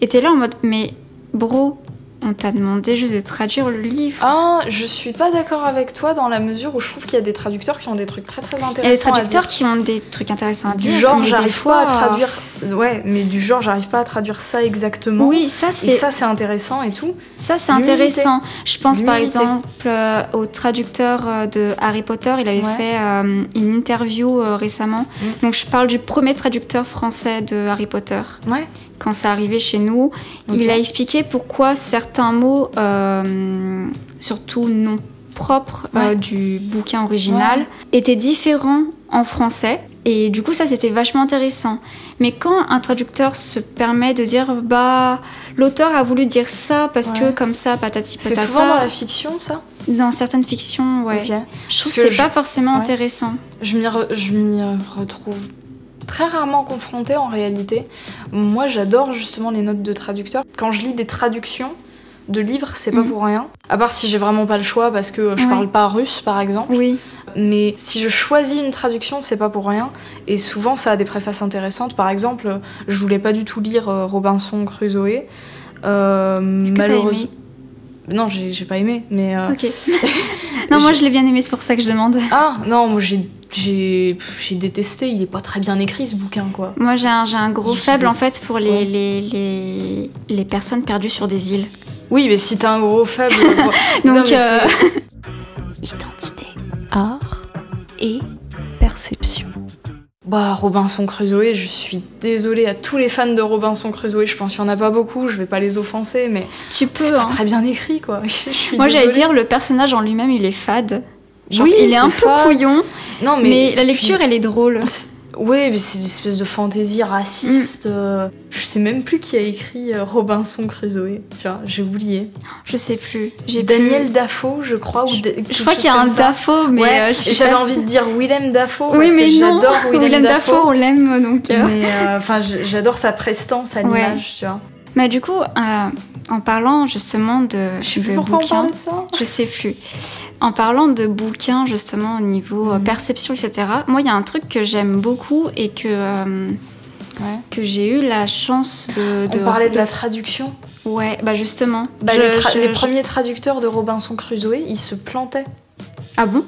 Et t'es là en mode mais bro, on t'a demandé juste de traduire le livre. Ah, je suis pas d'accord avec toi dans la mesure où je trouve qu'il y a des traducteurs qui ont des trucs très très Il y a des intéressants traducteurs qui ont des trucs intéressants à dire. Du genre, j'arrive fois, pas à traduire. Ouais, mais du genre, j'arrive pas à traduire ça exactement. Oui, ça Et c'est ça, c'est intéressant et tout. Ça, c'est intéressant. Je pense par exemple euh, au traducteur euh, de Harry Potter. Il avait Ouais. fait euh, une interview euh, récemment. Mm. Donc, je parle du premier traducteur français de Harry Potter. Ouais. Quand c'est arrivé chez nous, il a expliqué pourquoi certains mots, euh, surtout non propres euh, Ouais. du bouquin original, Ouais. étaient différents en français. Et du coup, ça, c'était vachement intéressant. Mais quand un traducteur se permet de dire, bah, l'auteur a voulu dire ça parce que comme ça, patati C'est patata. souvent dans la fiction, ça? Dans certaines fictions, ouais. Je trouve que que c'est je- pas forcément ouais. intéressant. Je m'y re- retrouve très rarement confrontée en réalité. Moi, j'adore justement les notes de traducteur. Quand je lis des traductions de livres, c'est pas Mhm. pour rien. À part si j'ai vraiment pas le choix parce que je Ouais. parle pas russe, par exemple. Oui. Mais si je choisis une traduction, c'est pas pour rien. Et souvent, ça a des préfaces intéressantes. Par exemple, je voulais pas du tout lire euh, Robinson Crusoe. Euh, malheureusement. Non, j'ai pas aimé, mais. euh, Ok. [laughs] non, moi Je- l'ai bien aimé, c'est pour ça que je demande. Ah, non, moi j'ai. J'ai j'ai détesté, il est pas très bien écrit ce bouquin quoi. Moi j'ai un, j'ai un gros faible en fait pour les, Ouais. les, les, les personnes perdues sur des îles. Oui, mais si t'as un gros faible. [laughs] Donc, Non, mais euh, c'est- [laughs] Identité, art et. Bah, Robinson Crusoe, je suis désolée à tous les fans de Robinson Crusoe, je pense qu'il y en a pas beaucoup, je vais pas les offenser, mais tu c'est peux. pas hein. très bien écrit quoi. [laughs] Je suis Moi j'allais dire le personnage en lui-même il est fade. Genre, Oui, il est un peu couillon, Non, mais, mais. la lecture elle est drôle. [laughs] Ouais, mais c'est une espèce de fantaisie raciste. Mm. euh, Je sais même plus qui a écrit euh, Robinson Crusoe, tu vois, j'ai oublié. Je sais plus. J'ai Daniel plus- Dafoe, je crois. Ou Je, de- je quelque crois qu'il y a un. Dafoe, mais ouais, euh, j'avais envie de dire Willem Dafoe Oui, parce mais j'adore Willem, Willem Dafoe. Dafoe, on l'aime donc. euh. mais enfin, j'adore sa prestance à Ouais. l'image, tu vois. Mais du coup, en parlant justement de, Je sais plus pourquoi on bouquins, parlait de ça. je sais plus. En parlant de bouquins justement au niveau euh, Mhm. perception, etc. Moi, il y a un truc que j'aime beaucoup et que euh, Ouais. que j'ai eu la chance de. On parlait de la traduction. Ouais, bah justement. Bah, Je- les, tra- je- les je- premiers traducteurs de Robinson Crusoe, ils se plantaient Ah bon?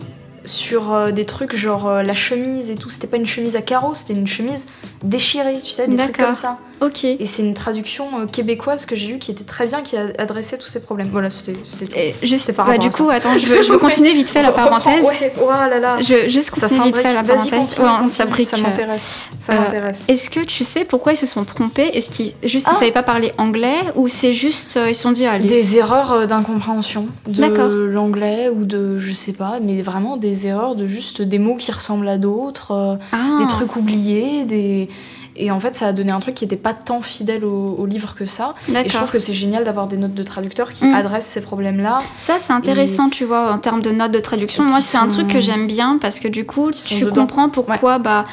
Sur euh, des trucs genre euh, la chemise et tout. C'était pas une chemise à carreaux, c'était une chemise déchirée, tu sais, des trucs comme ça. Ok. Et c'est une traduction euh, québécoise que j'ai lue qui était très bien, qui a adressé tous ces problèmes. Voilà, c'était tout. Et juste, par bah, du coup, attends, je veux, je veux [laughs] continuer vite fait la parenthèse. Ouais, oh là là. Je veux juste Ça continuer vite fait la parenthèse. continue, s'imbrique. Ça m'intéresse. Ça Euh, m'intéresse. Est-ce que tu sais pourquoi ils se sont trompés? Est-ce qu'ils juste ils Ah. savaient pas parler anglais ou c'est juste euh, ils se sont dit allez Des erreurs d'incompréhension de l'anglais ou de je sais pas, mais vraiment des erreurs de juste des mots qui ressemblent à d'autres, Ah. des trucs oubliés, des et en fait ça a donné un truc qui était pas tant fidèle au, au livre que ça. Et je trouve que c'est génial d'avoir des notes de traducteurs qui Mm. adressent ces problèmes-là. Ça c'est intéressant, tu vois, en termes de notes de traduction. Moi c'est un truc que j'aime bien parce que du coup tu dedans. comprends pourquoi bah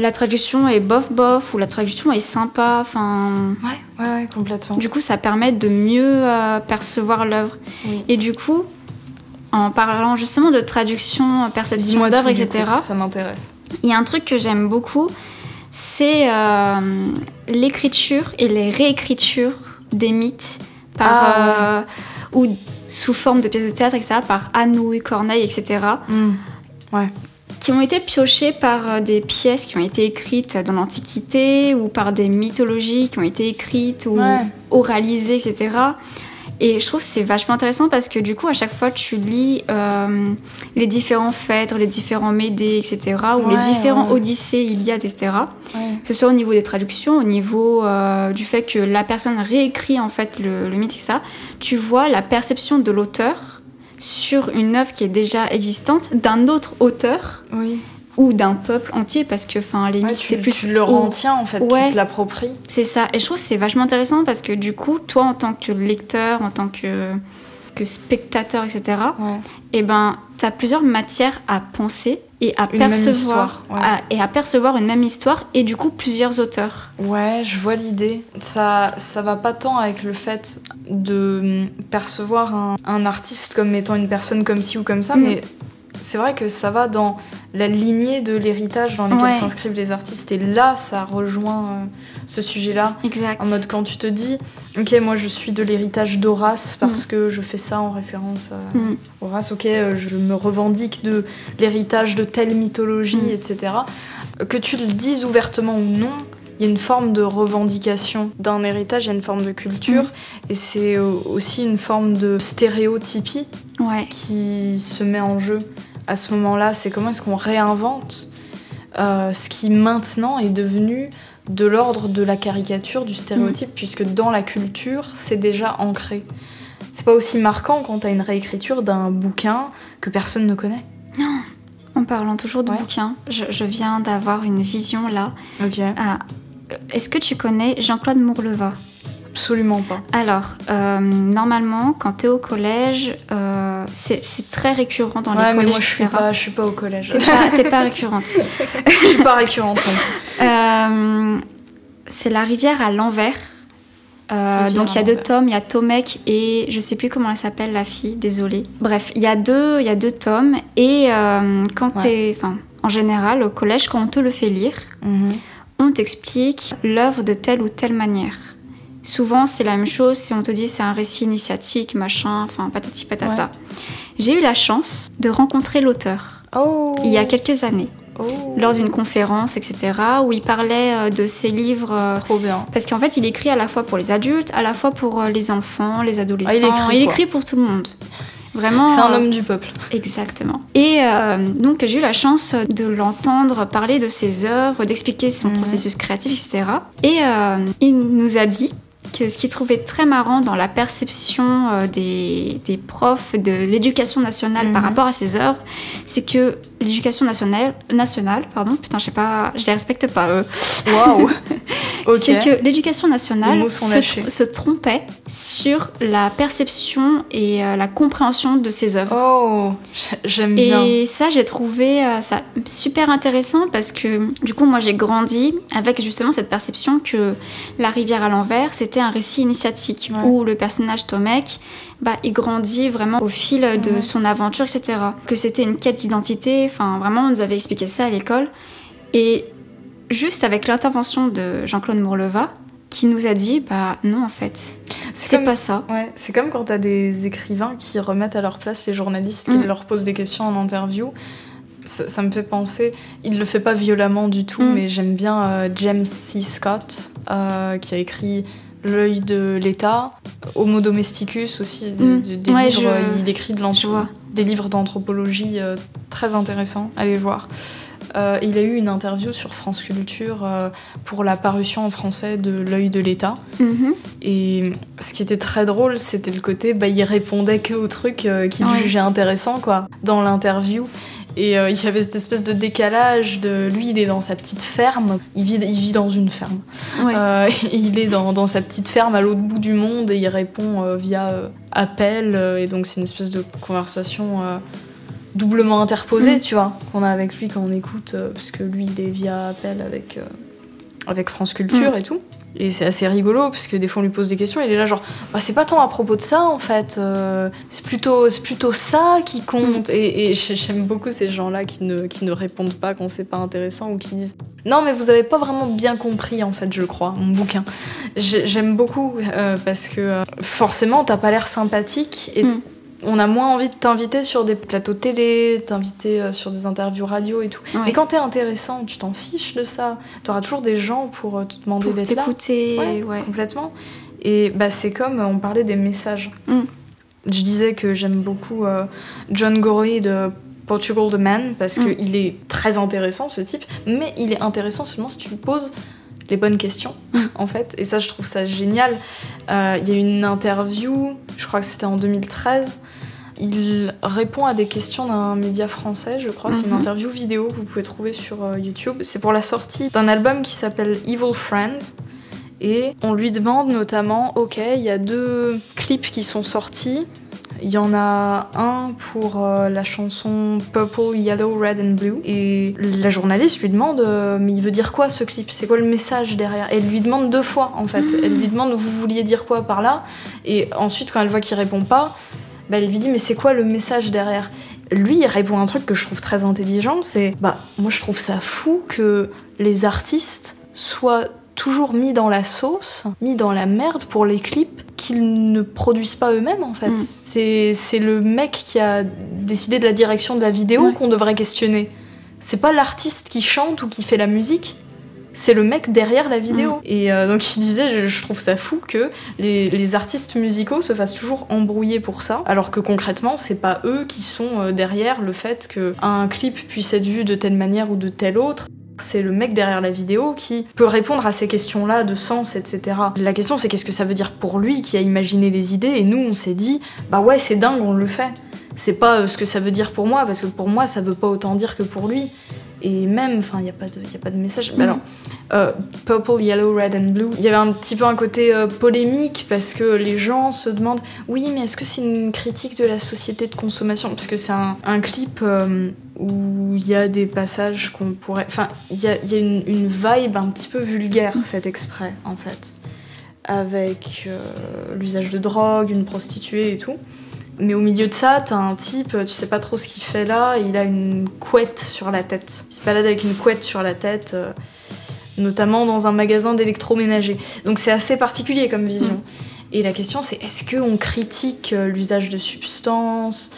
la traduction est bof bof ou la traduction est sympa. Enfin, Ouais, ouais, ouais, complètement. du coup ça permet de mieux euh, percevoir l'œuvre. Oui. Et du coup, en parlant justement de traduction, perception Dis-moi d'œuvre, etc. ça m'intéresse. Il y a un truc que j'aime beaucoup, c'est euh, l'écriture et les réécritures des mythes par, Ah, euh, ou sous forme de pièces de théâtre, etc., par Anouilh, Corneille, etc., Mm. qui ont été piochées par euh, des pièces qui ont été écrites dans l'Antiquité ou par des mythologies qui ont été écrites ou Ouais. oralisées, etc. Et je trouve que c'est vachement intéressant parce que du coup, à chaque fois, tu lis euh, les différents Phèdres, les différents Médées, etc., ou les différents ouais. Odyssées, Iliades, etc. Ouais. Que ce soit au niveau des traductions, au niveau euh, du fait que la personne réécrit en fait le, le mythe, et ça, tu vois la perception de l'auteur sur une œuvre qui est déjà existante d'un autre auteur Oui. Ou d'un peuple entier parce que enfin les Ouais, c'est plus tu le rentiens en fait, Ouais. tu te l'appropries. c'est ça et je trouve que c'est vachement intéressant parce que du coup toi en tant que lecteur en tant que que spectateur etc Ouais. et ben t'as plusieurs matières à penser et à Une percevoir histoire, à- et à percevoir une même histoire et du coup plusieurs auteurs Ouais, je vois l'idée. Ça, ça va pas tant avec le fait de percevoir un, un artiste comme étant une personne comme ci ou comme ça, Mm. mais c'est vrai que ça va dans la lignée de l'héritage dans lequel Ouais. s'inscrivent les artistes. Et là, ça rejoint euh, ce sujet-là. exact En mode quand tu te dis, ok, moi je suis de l'héritage d'Horace parce que je fais ça en référence à Mm. Horace, ok, euh, je me revendique de l'héritage de telle mythologie, Mm. etc. Que tu le dises ouvertement ou non, il y a une forme de revendication d'un héritage, il y a une forme de culture, Mm. et c'est euh, aussi une forme de stéréotypie ouais qui se met en jeu à ce moment-là. C'est comment est-ce qu'on réinvente euh, ce qui maintenant est devenu de l'ordre de la caricature, du stéréotype, puisque dans la culture, c'est déjà ancré. C'est pas aussi marquant quand t'as une réécriture d'un bouquin que personne ne connaît. en parlant toujours de Ouais. bouquins je, je viens d'avoir une vision là Ok. Ah, est-ce que tu connais Jean-Claude Mourleva? Absolument pas. Alors, euh, normalement, quand tu es au collège, euh, c'est très récurrent dans ouais, les mais collèges, moi je suis pas, je suis pas au collège. T'es pas, pas récurrente. [laughs] je suis pas récurrente. Euh, c'est La rivière à l'envers. Euh, donc il y a deux tomes, il y a Tomek et je sais plus comment elle s'appelle la fille, désolée. Bref, il y a deux, il y a deux tomes et euh, quand Ouais. enfin, en général au collège, quand on te le fait lire, Mhm. on t'explique l'œuvre de telle ou telle manière. Souvent, c'est la même chose si on te dit c'est un récit initiatique, machin, enfin patati patata. J'ai eu la chance de rencontrer l'auteur Oh. il y a quelques années, Oh. lors d'une conférence, etc., où il parlait euh, de ses livres. euh, Trop bien. parce qu'en fait, il écrit à la fois pour les adultes, à la fois pour euh, les enfants, les adolescents. Ah, il écrit, pour tout le monde. Vraiment. C'est un homme du peuple. Exactement. Et euh, donc j'ai eu la chance de l'entendre parler de ses œuvres, d'expliquer son Mhm. processus créatif, etc. Et euh, il nous a dit que ce qu'il trouvait très marrant dans la perception euh, des, des profs de l'éducation nationale par Mhm. rapport à ses œuvres, c'est que l'éducation nationale, nationale, pardon, putain, je sais pas, je les respecte pas eux. Waouh. [laughs] ok. C'est que l'éducation nationale se, lâchés. tr- se trompait sur la perception et euh, la compréhension de ses œuvres. Oh, j'ai- j'aime bien. Et ça, j'ai trouvé euh, ça super intéressant parce que du coup, moi, j'ai grandi avec justement cette perception que La rivière à l'envers, c'était un récit initiatique Ouais. où le personnage Tomek, bah, il grandit vraiment au fil de son aventure, etc. Que c'était une quête d'identité. Enfin, vraiment, on nous avait expliqué ça à l'école. Et juste avec l'intervention de Jean-Claude Mourleva, qui nous a dit, bah non, en fait, c'est pas ça. Ouais, c'est comme quand t'as des écrivains qui remettent à leur place les journalistes, qui Mm. leur posent des questions en interview. Ça, ça me fait penser, il le fait pas violemment du tout, Mm. mais j'aime bien euh, James C. Scott, euh, qui a écrit L'œil de l'État, Homo domesticus aussi, des, Mm. des- des Ouais, livres, je- euh, il écrit de l'anth- je vois. des livres d'anthropologie euh, très intéressants, allez voir. Euh, il a eu une interview sur France Culture euh, pour la parution en français de L'œil de l'État. Mhm. Et ce qui était très drôle, c'était le côté, bah, il répondait que aux trucs euh, qu'il Ouais. jugeait intéressants, quoi, dans l'interview. Et euh, il y avait cette espèce de décalage de lui, il est dans sa petite ferme, il vit, il vit dans une ferme. Ouais. Euh, [laughs] et il est dans, dans sa petite ferme à l'autre bout du monde et il répond euh, via appel. et donc c'est une espèce de conversation doublement interposée, Mm. tu vois, qu'on a avec lui quand on écoute, parce que lui, il est via appel avec, avec France Culture Mm. et tout. Et c'est assez rigolo, parce que des fois on lui pose des questions, il est là genre, bah, c'est pas tant à propos de ça en fait, euh, c'est plutôt, plutôt ça qui compte. Et, et j'ai- j'aime beaucoup ces gens-là qui ne, qui ne répondent pas quand c'est pas intéressant ou qui disent, non mais vous avez pas vraiment bien compris en fait, je crois, mon bouquin. J'ai- J'aime beaucoup euh, parce que euh, forcément t'as pas l'air sympathique Mm. On a moins envie de t'inviter sur des plateaux télé, t'inviter euh, sur des interviews radio et tout. Ouais. Mais quand t'es intéressant, tu t'en fiches de ça. T'auras toujours des gens pour euh, te demander d'être là. t'écouter, Ouais, ouais. complètement. Et bah, c'est comme on parlait des messages. Mm. Je disais que j'aime beaucoup euh, John Gourley de Portugal the Man parce Mm. qu'il est très intéressant ce type, mais il est intéressant seulement si tu lui poses les bonnes questions Mm. en fait. Et ça, je trouve ça génial. Euh, Il y a une interview, je crois que c'était en 2013. Il répond à des questions d'un média français, je crois. C'est une Mhm. interview vidéo que vous pouvez trouver sur euh, YouTube. C'est pour la sortie d'un album qui s'appelle Evil Friends. Et on lui demande notamment, ok, il y a deux clips qui sont sortis. Il y en a un pour euh, la chanson Purple, Yellow, Red and Blue. Et la journaliste lui demande, euh, mais il veut dire quoi ce clip? C'est quoi le message derrière? Elle lui demande deux fois en fait. Elle lui demande, vous vouliez dire quoi par là? Et ensuite, quand elle voit qu'il répond pas, bah, elle lui dit, mais c'est quoi le message derrière? Lui, il répond un truc que je trouve très intelligent, c'est, bah, moi je trouve ça fou que les artistes soient toujours mis dans la sauce, mis dans la merde pour les clips qu'ils ne produisent pas eux-mêmes en fait. Mm. C'est le mec qui a décidé de la direction de la vidéo Ouais. qu'on devrait questionner. C'est pas l'artiste qui chante ou qui fait la musique. C'est le mec derrière la vidéo. Mm. Et euh, donc il disait, je, je trouve ça fou que les, les artistes musicaux se fassent toujours embrouiller pour ça, alors que concrètement, c'est pas eux qui sont euh, derrière le fait qu'un clip puisse être vu de telle manière ou de telle autre. C'est le mec derrière la vidéo qui peut répondre à ces questions-là de sens, etc. La question, c'est qu'est-ce que ça veut dire pour lui qui a imaginé les idées et nous, on s'est dit, bah ouais, c'est dingue, on le fait. C'est pas euh, ce que ça veut dire pour moi, parce que pour moi, ça veut pas autant dire que pour lui. Et même, enfin, il n'y a, a pas de message. Mais alors, euh, Purple, Yellow, Red and Blue, il y avait un petit peu un côté euh, polémique parce que les gens se demandent oui, mais est-ce que c'est une critique de la société de consommation? Parce que c'est un, clip où il y a des passages qu'on pourrait. Enfin, il y a, il y a une, une vibe un petit peu vulgaire faite exprès, en fait. Avec euh, l'usage de drogue, une prostituée et tout. Mais au milieu de ça, t'as un type, tu sais pas trop ce qu'il fait là, et il a une couette sur la tête. Il se balade avec une couette sur la tête, euh, notamment dans un magasin d'électroménager. Donc c'est assez particulier comme vision. Et la question c'est est-ce qu'on critique euh, l'usage de substances,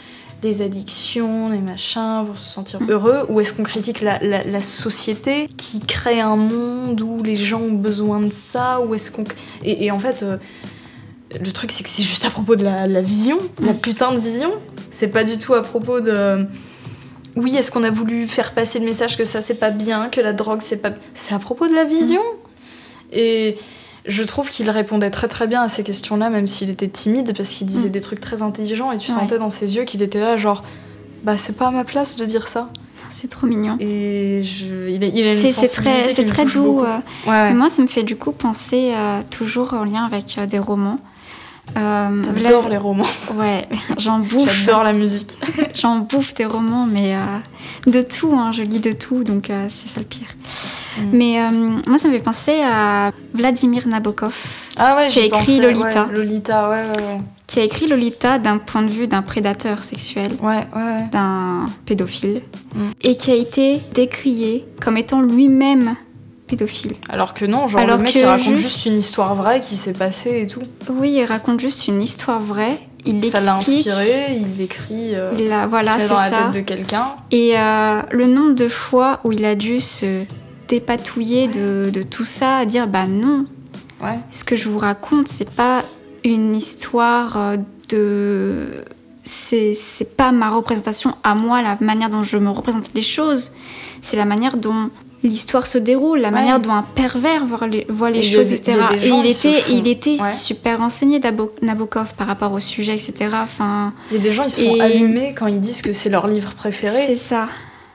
les addictions, les machins pour se sentir heureux, ou est-ce qu'on critique la, la- la société qui crée un monde où les gens ont besoin de ça, ou est-ce qu'on... Et, et en fait... euh, le truc, c'est que c'est juste à propos de la, la vision, la putain de vision. C'est pas du tout à propos de. Oui, est-ce qu'on a voulu faire passer le message que ça c'est pas bien, que la drogue c'est pas. C'est à propos de la vision. Et je trouve qu'il répondait très très bien à ces questions-là, même s'il était timide, parce qu'il disait Mm. des trucs très intelligents et tu Ouais. sentais dans ses yeux qu'il était là, genre, bah c'est pas à ma place de dire ça. C'est trop mignon. Et je... il, a, il a une C'est très, c'est très doux. euh. Ouais. Moi, ça me fait du coup penser euh, toujours en lien avec euh, des romans. J'adore les romans. Ouais, [laughs] j'en bouffe. J'adore la musique. [laughs] J'en bouffe des romans, mais de tout, hein, je lis de tout, donc c'est ça le pire. Mm. Mais euh, moi, ça me fait penser à Vladimir Nabokov, Ah ouais, Qui a écrit Lolita. ouais, Lolita, ouais, ouais, ouais. qui a écrit Lolita d'un point de vue d'un prédateur sexuel, Ouais, ouais, d'un pédophile, Mm. et qui a été décrié comme étant lui-même pédophile. Alors que non, genre Alors le mec il raconte juste- juste... une histoire vraie qui s'est passée et tout. Oui, il raconte juste une histoire vraie, il Ça l'a inspiré, il écrit euh, il a, voilà, c'est dans la ça. tête de quelqu'un. Et euh, le nombre de fois où il a dû se dépatouiller de, de tout ça, à dire bah non, Ouais. ce que je vous raconte, c'est pas une histoire euh, de. C'est c'est pas ma représentation à moi, la manière dont je me représente les choses. C'est la manière dont l'histoire se déroule, la Ouais. manière dont un pervers voit les, voit choses, des- etc. Et il était, il était Ouais. super renseigné, Nabo- Nabokov, par rapport au sujet, etc. Enfin, Il y a des gens ils se font allumer quand ils disent que c'est leur livre c'est préféré, ça.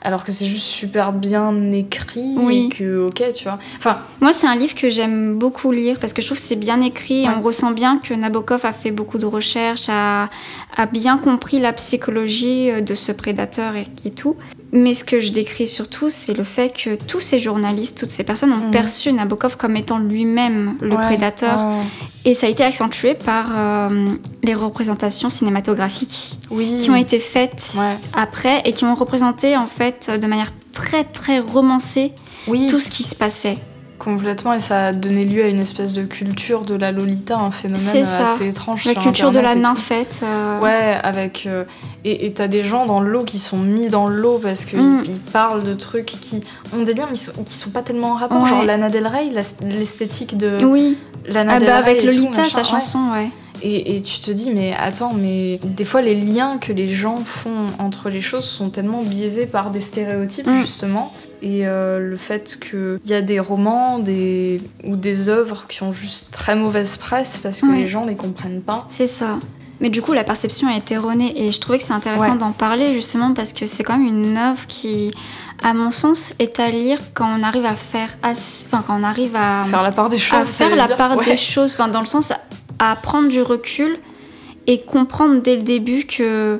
Alors que c'est juste super bien écrit Oui. et que ok tu vois. Enfin Moi, c'est un livre que j'aime beaucoup lire parce que je trouve que c'est bien écrit. et. On ressent bien que Nabokov a fait beaucoup de recherches, a, a bien compris la psychologie euh, de ce prédateur et, et tout. Mais ce que je décris surtout, c'est le fait que tous ces journalistes, toutes ces personnes ont Mhm. perçu Nabokov comme étant lui-même le ouais, prédateur. ouais. Et ça a été accentué par euh, les représentations cinématographiques Oui. qui ont été faites Ouais. après et qui ont représenté en fait de manière très très romancée Oui. tout ce qui se passait. Complètement et ça a donné lieu à une espèce de culture de la Lolita, un phénomène ça. assez étrange. La culture de la tout. nymphette. euh, Ouais, avec. euh, et t'as des gens dans l'eau qui sont mis dans l'eau parce qu'ils Mm. ils parlent de trucs qui ont des liens, mais sont, qui sont pas tellement en rapport. Ouais. Genre Lana Del Rey, l'esthétique de, Oui, Lana Ah Del bah Rey avec et tout, Lolita, machin, sa ouais. chanson, ouais. Et, et tu te dis, mais attends, mais des fois, les liens que les gens font entre les choses sont tellement biaisés par des stéréotypes, Mm. justement. Et euh, le fait qu'il y a des romans des, ou des œuvres qui ont juste très mauvaise presse parce que Ouais. les gens les comprennent pas. C'est ça. Mais du coup, la perception été erronée et je trouvais que c'est intéressant Ouais. d'en parler justement parce que c'est quand même une œuvre qui, à mon sens, est à lire quand on arrive à faire, ass- enfin quand on arrive à Faire la part des choses. à faire la dire, part ouais. des choses, enfin, dans le sens à, prendre du recul et comprendre dès le début que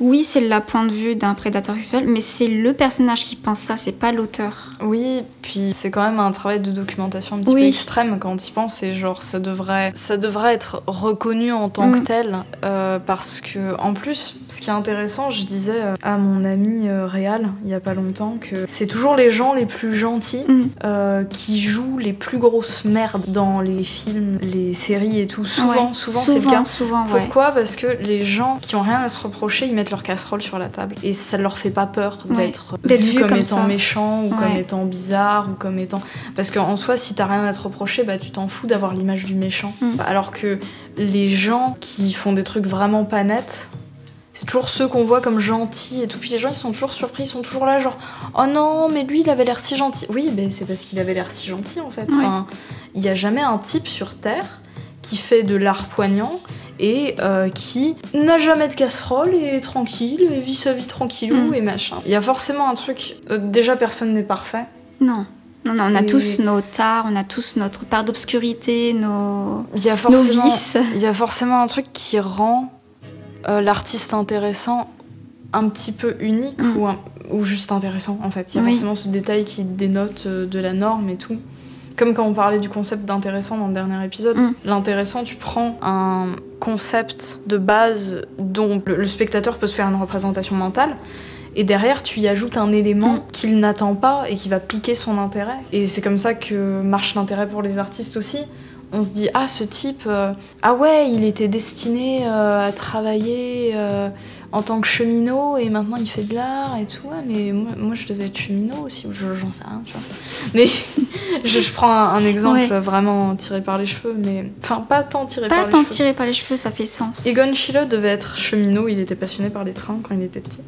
oui, c'est la point de vue d'un prédateur sexuel, mais c'est le personnage qui pense ça, c'est pas l'auteur. Oui, puis c'est quand même un travail de documentation un petit Oui. peu extrême quand tu y penses. Et genre, ça devrait, ça devrait être reconnu en tant que Mm. tel. euh, parce que, en plus, ce qui est intéressant, je disais euh, à mon ami euh, Réal il y a pas longtemps que c'est toujours les gens les plus gentils Mm. euh, qui jouent les plus grosses merdes dans les films, les séries et tout. Souvent, Ouais. souvent, c'est le cas. souvent, souvent, ouais. Pourquoi? Parce que les gens qui ont rien à se reprocher, ils mettent leur casserole sur la table. Et ça leur fait pas peur Ouais. d'être D'être vu vu comme, comme étant ça. méchant ou comme Ouais. Étant bizarre ou comme étant. Parce qu'en soi, si t'as rien à te reprocher, bah tu t'en fous d'avoir l'image du méchant. Mm. Alors que les gens qui font des trucs vraiment pas nets, c'est toujours ceux qu'on voit comme gentils et tout. Puis les gens, ils sont toujours surpris, ils sont toujours là, genre, oh non, mais lui, il avait l'air si gentil. Oui, ben c'est parce qu'il avait l'air si gentil en fait. Ouais. Enfin, il n'y a jamais un type sur Terre qui fait de l'art poignant et euh, qui n'a jamais de casserole et est tranquille et vit sa vie tranquillou Mm. et machin. Il y a forcément un truc. euh, déjà, personne n'est parfait. Non. Non, non, on a Et- tous nos tares, on a tous notre part d'obscurité, nos, Il y a nos vices. il y a forcément un truc qui rend euh, l'artiste intéressant un petit peu unique Mm. ou, un- ou juste intéressant en fait. Il y a Oui. forcément ce détail qui dénote de la norme et tout. Comme quand on parlait du concept d'intéressant dans le dernier épisode. Mm. L'intéressant, tu prends un concept de base dont le, spectateur peut se faire une représentation mentale. Et derrière, tu y ajoutes un élément Mm. qu'il n'attend pas et qui va piquer son intérêt. Et c'est comme ça que marche l'intérêt pour les artistes aussi. On se dit, ah, ce type, euh, ah ouais, il était destiné euh, à travailler euh, en tant que cheminot et maintenant il fait de l'art et tout. Mais moi, moi, je devais être cheminot aussi, j'en sais rien, tu vois. Mais [laughs] je, je prends un, un exemple Ouais. vraiment tiré par les cheveux, mais. Enfin, pas tant tiré Pas par les tant cheveux. tiré par les cheveux, ça fait sens. Egon Schiele devait être cheminot, il était passionné par les trains quand il était petit.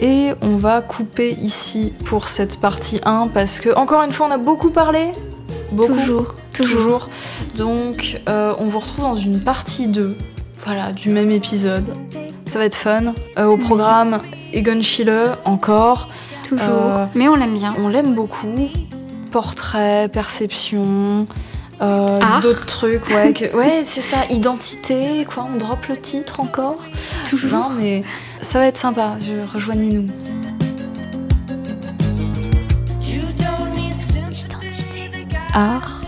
Et on va couper ici pour cette partie 1 parce que, encore une fois, on a beaucoup parlé. Beaucoup. Toujours, toujours. Toujours. Donc, euh, on vous retrouve dans une partie 2, voilà, du même épisode. Ça va être fun. Euh, au programme, Egon Schiele, encore. Toujours. Euh, Mais on l'aime bien. On l'aime beaucoup. Portrait, perception, euh, d'autres trucs, ouais, que- ouais, [laughs] c'est ça, identité, quoi, on drop le titre encore. Toujours. Non, mais ça va être sympa, je- rejoignez-nous. Art,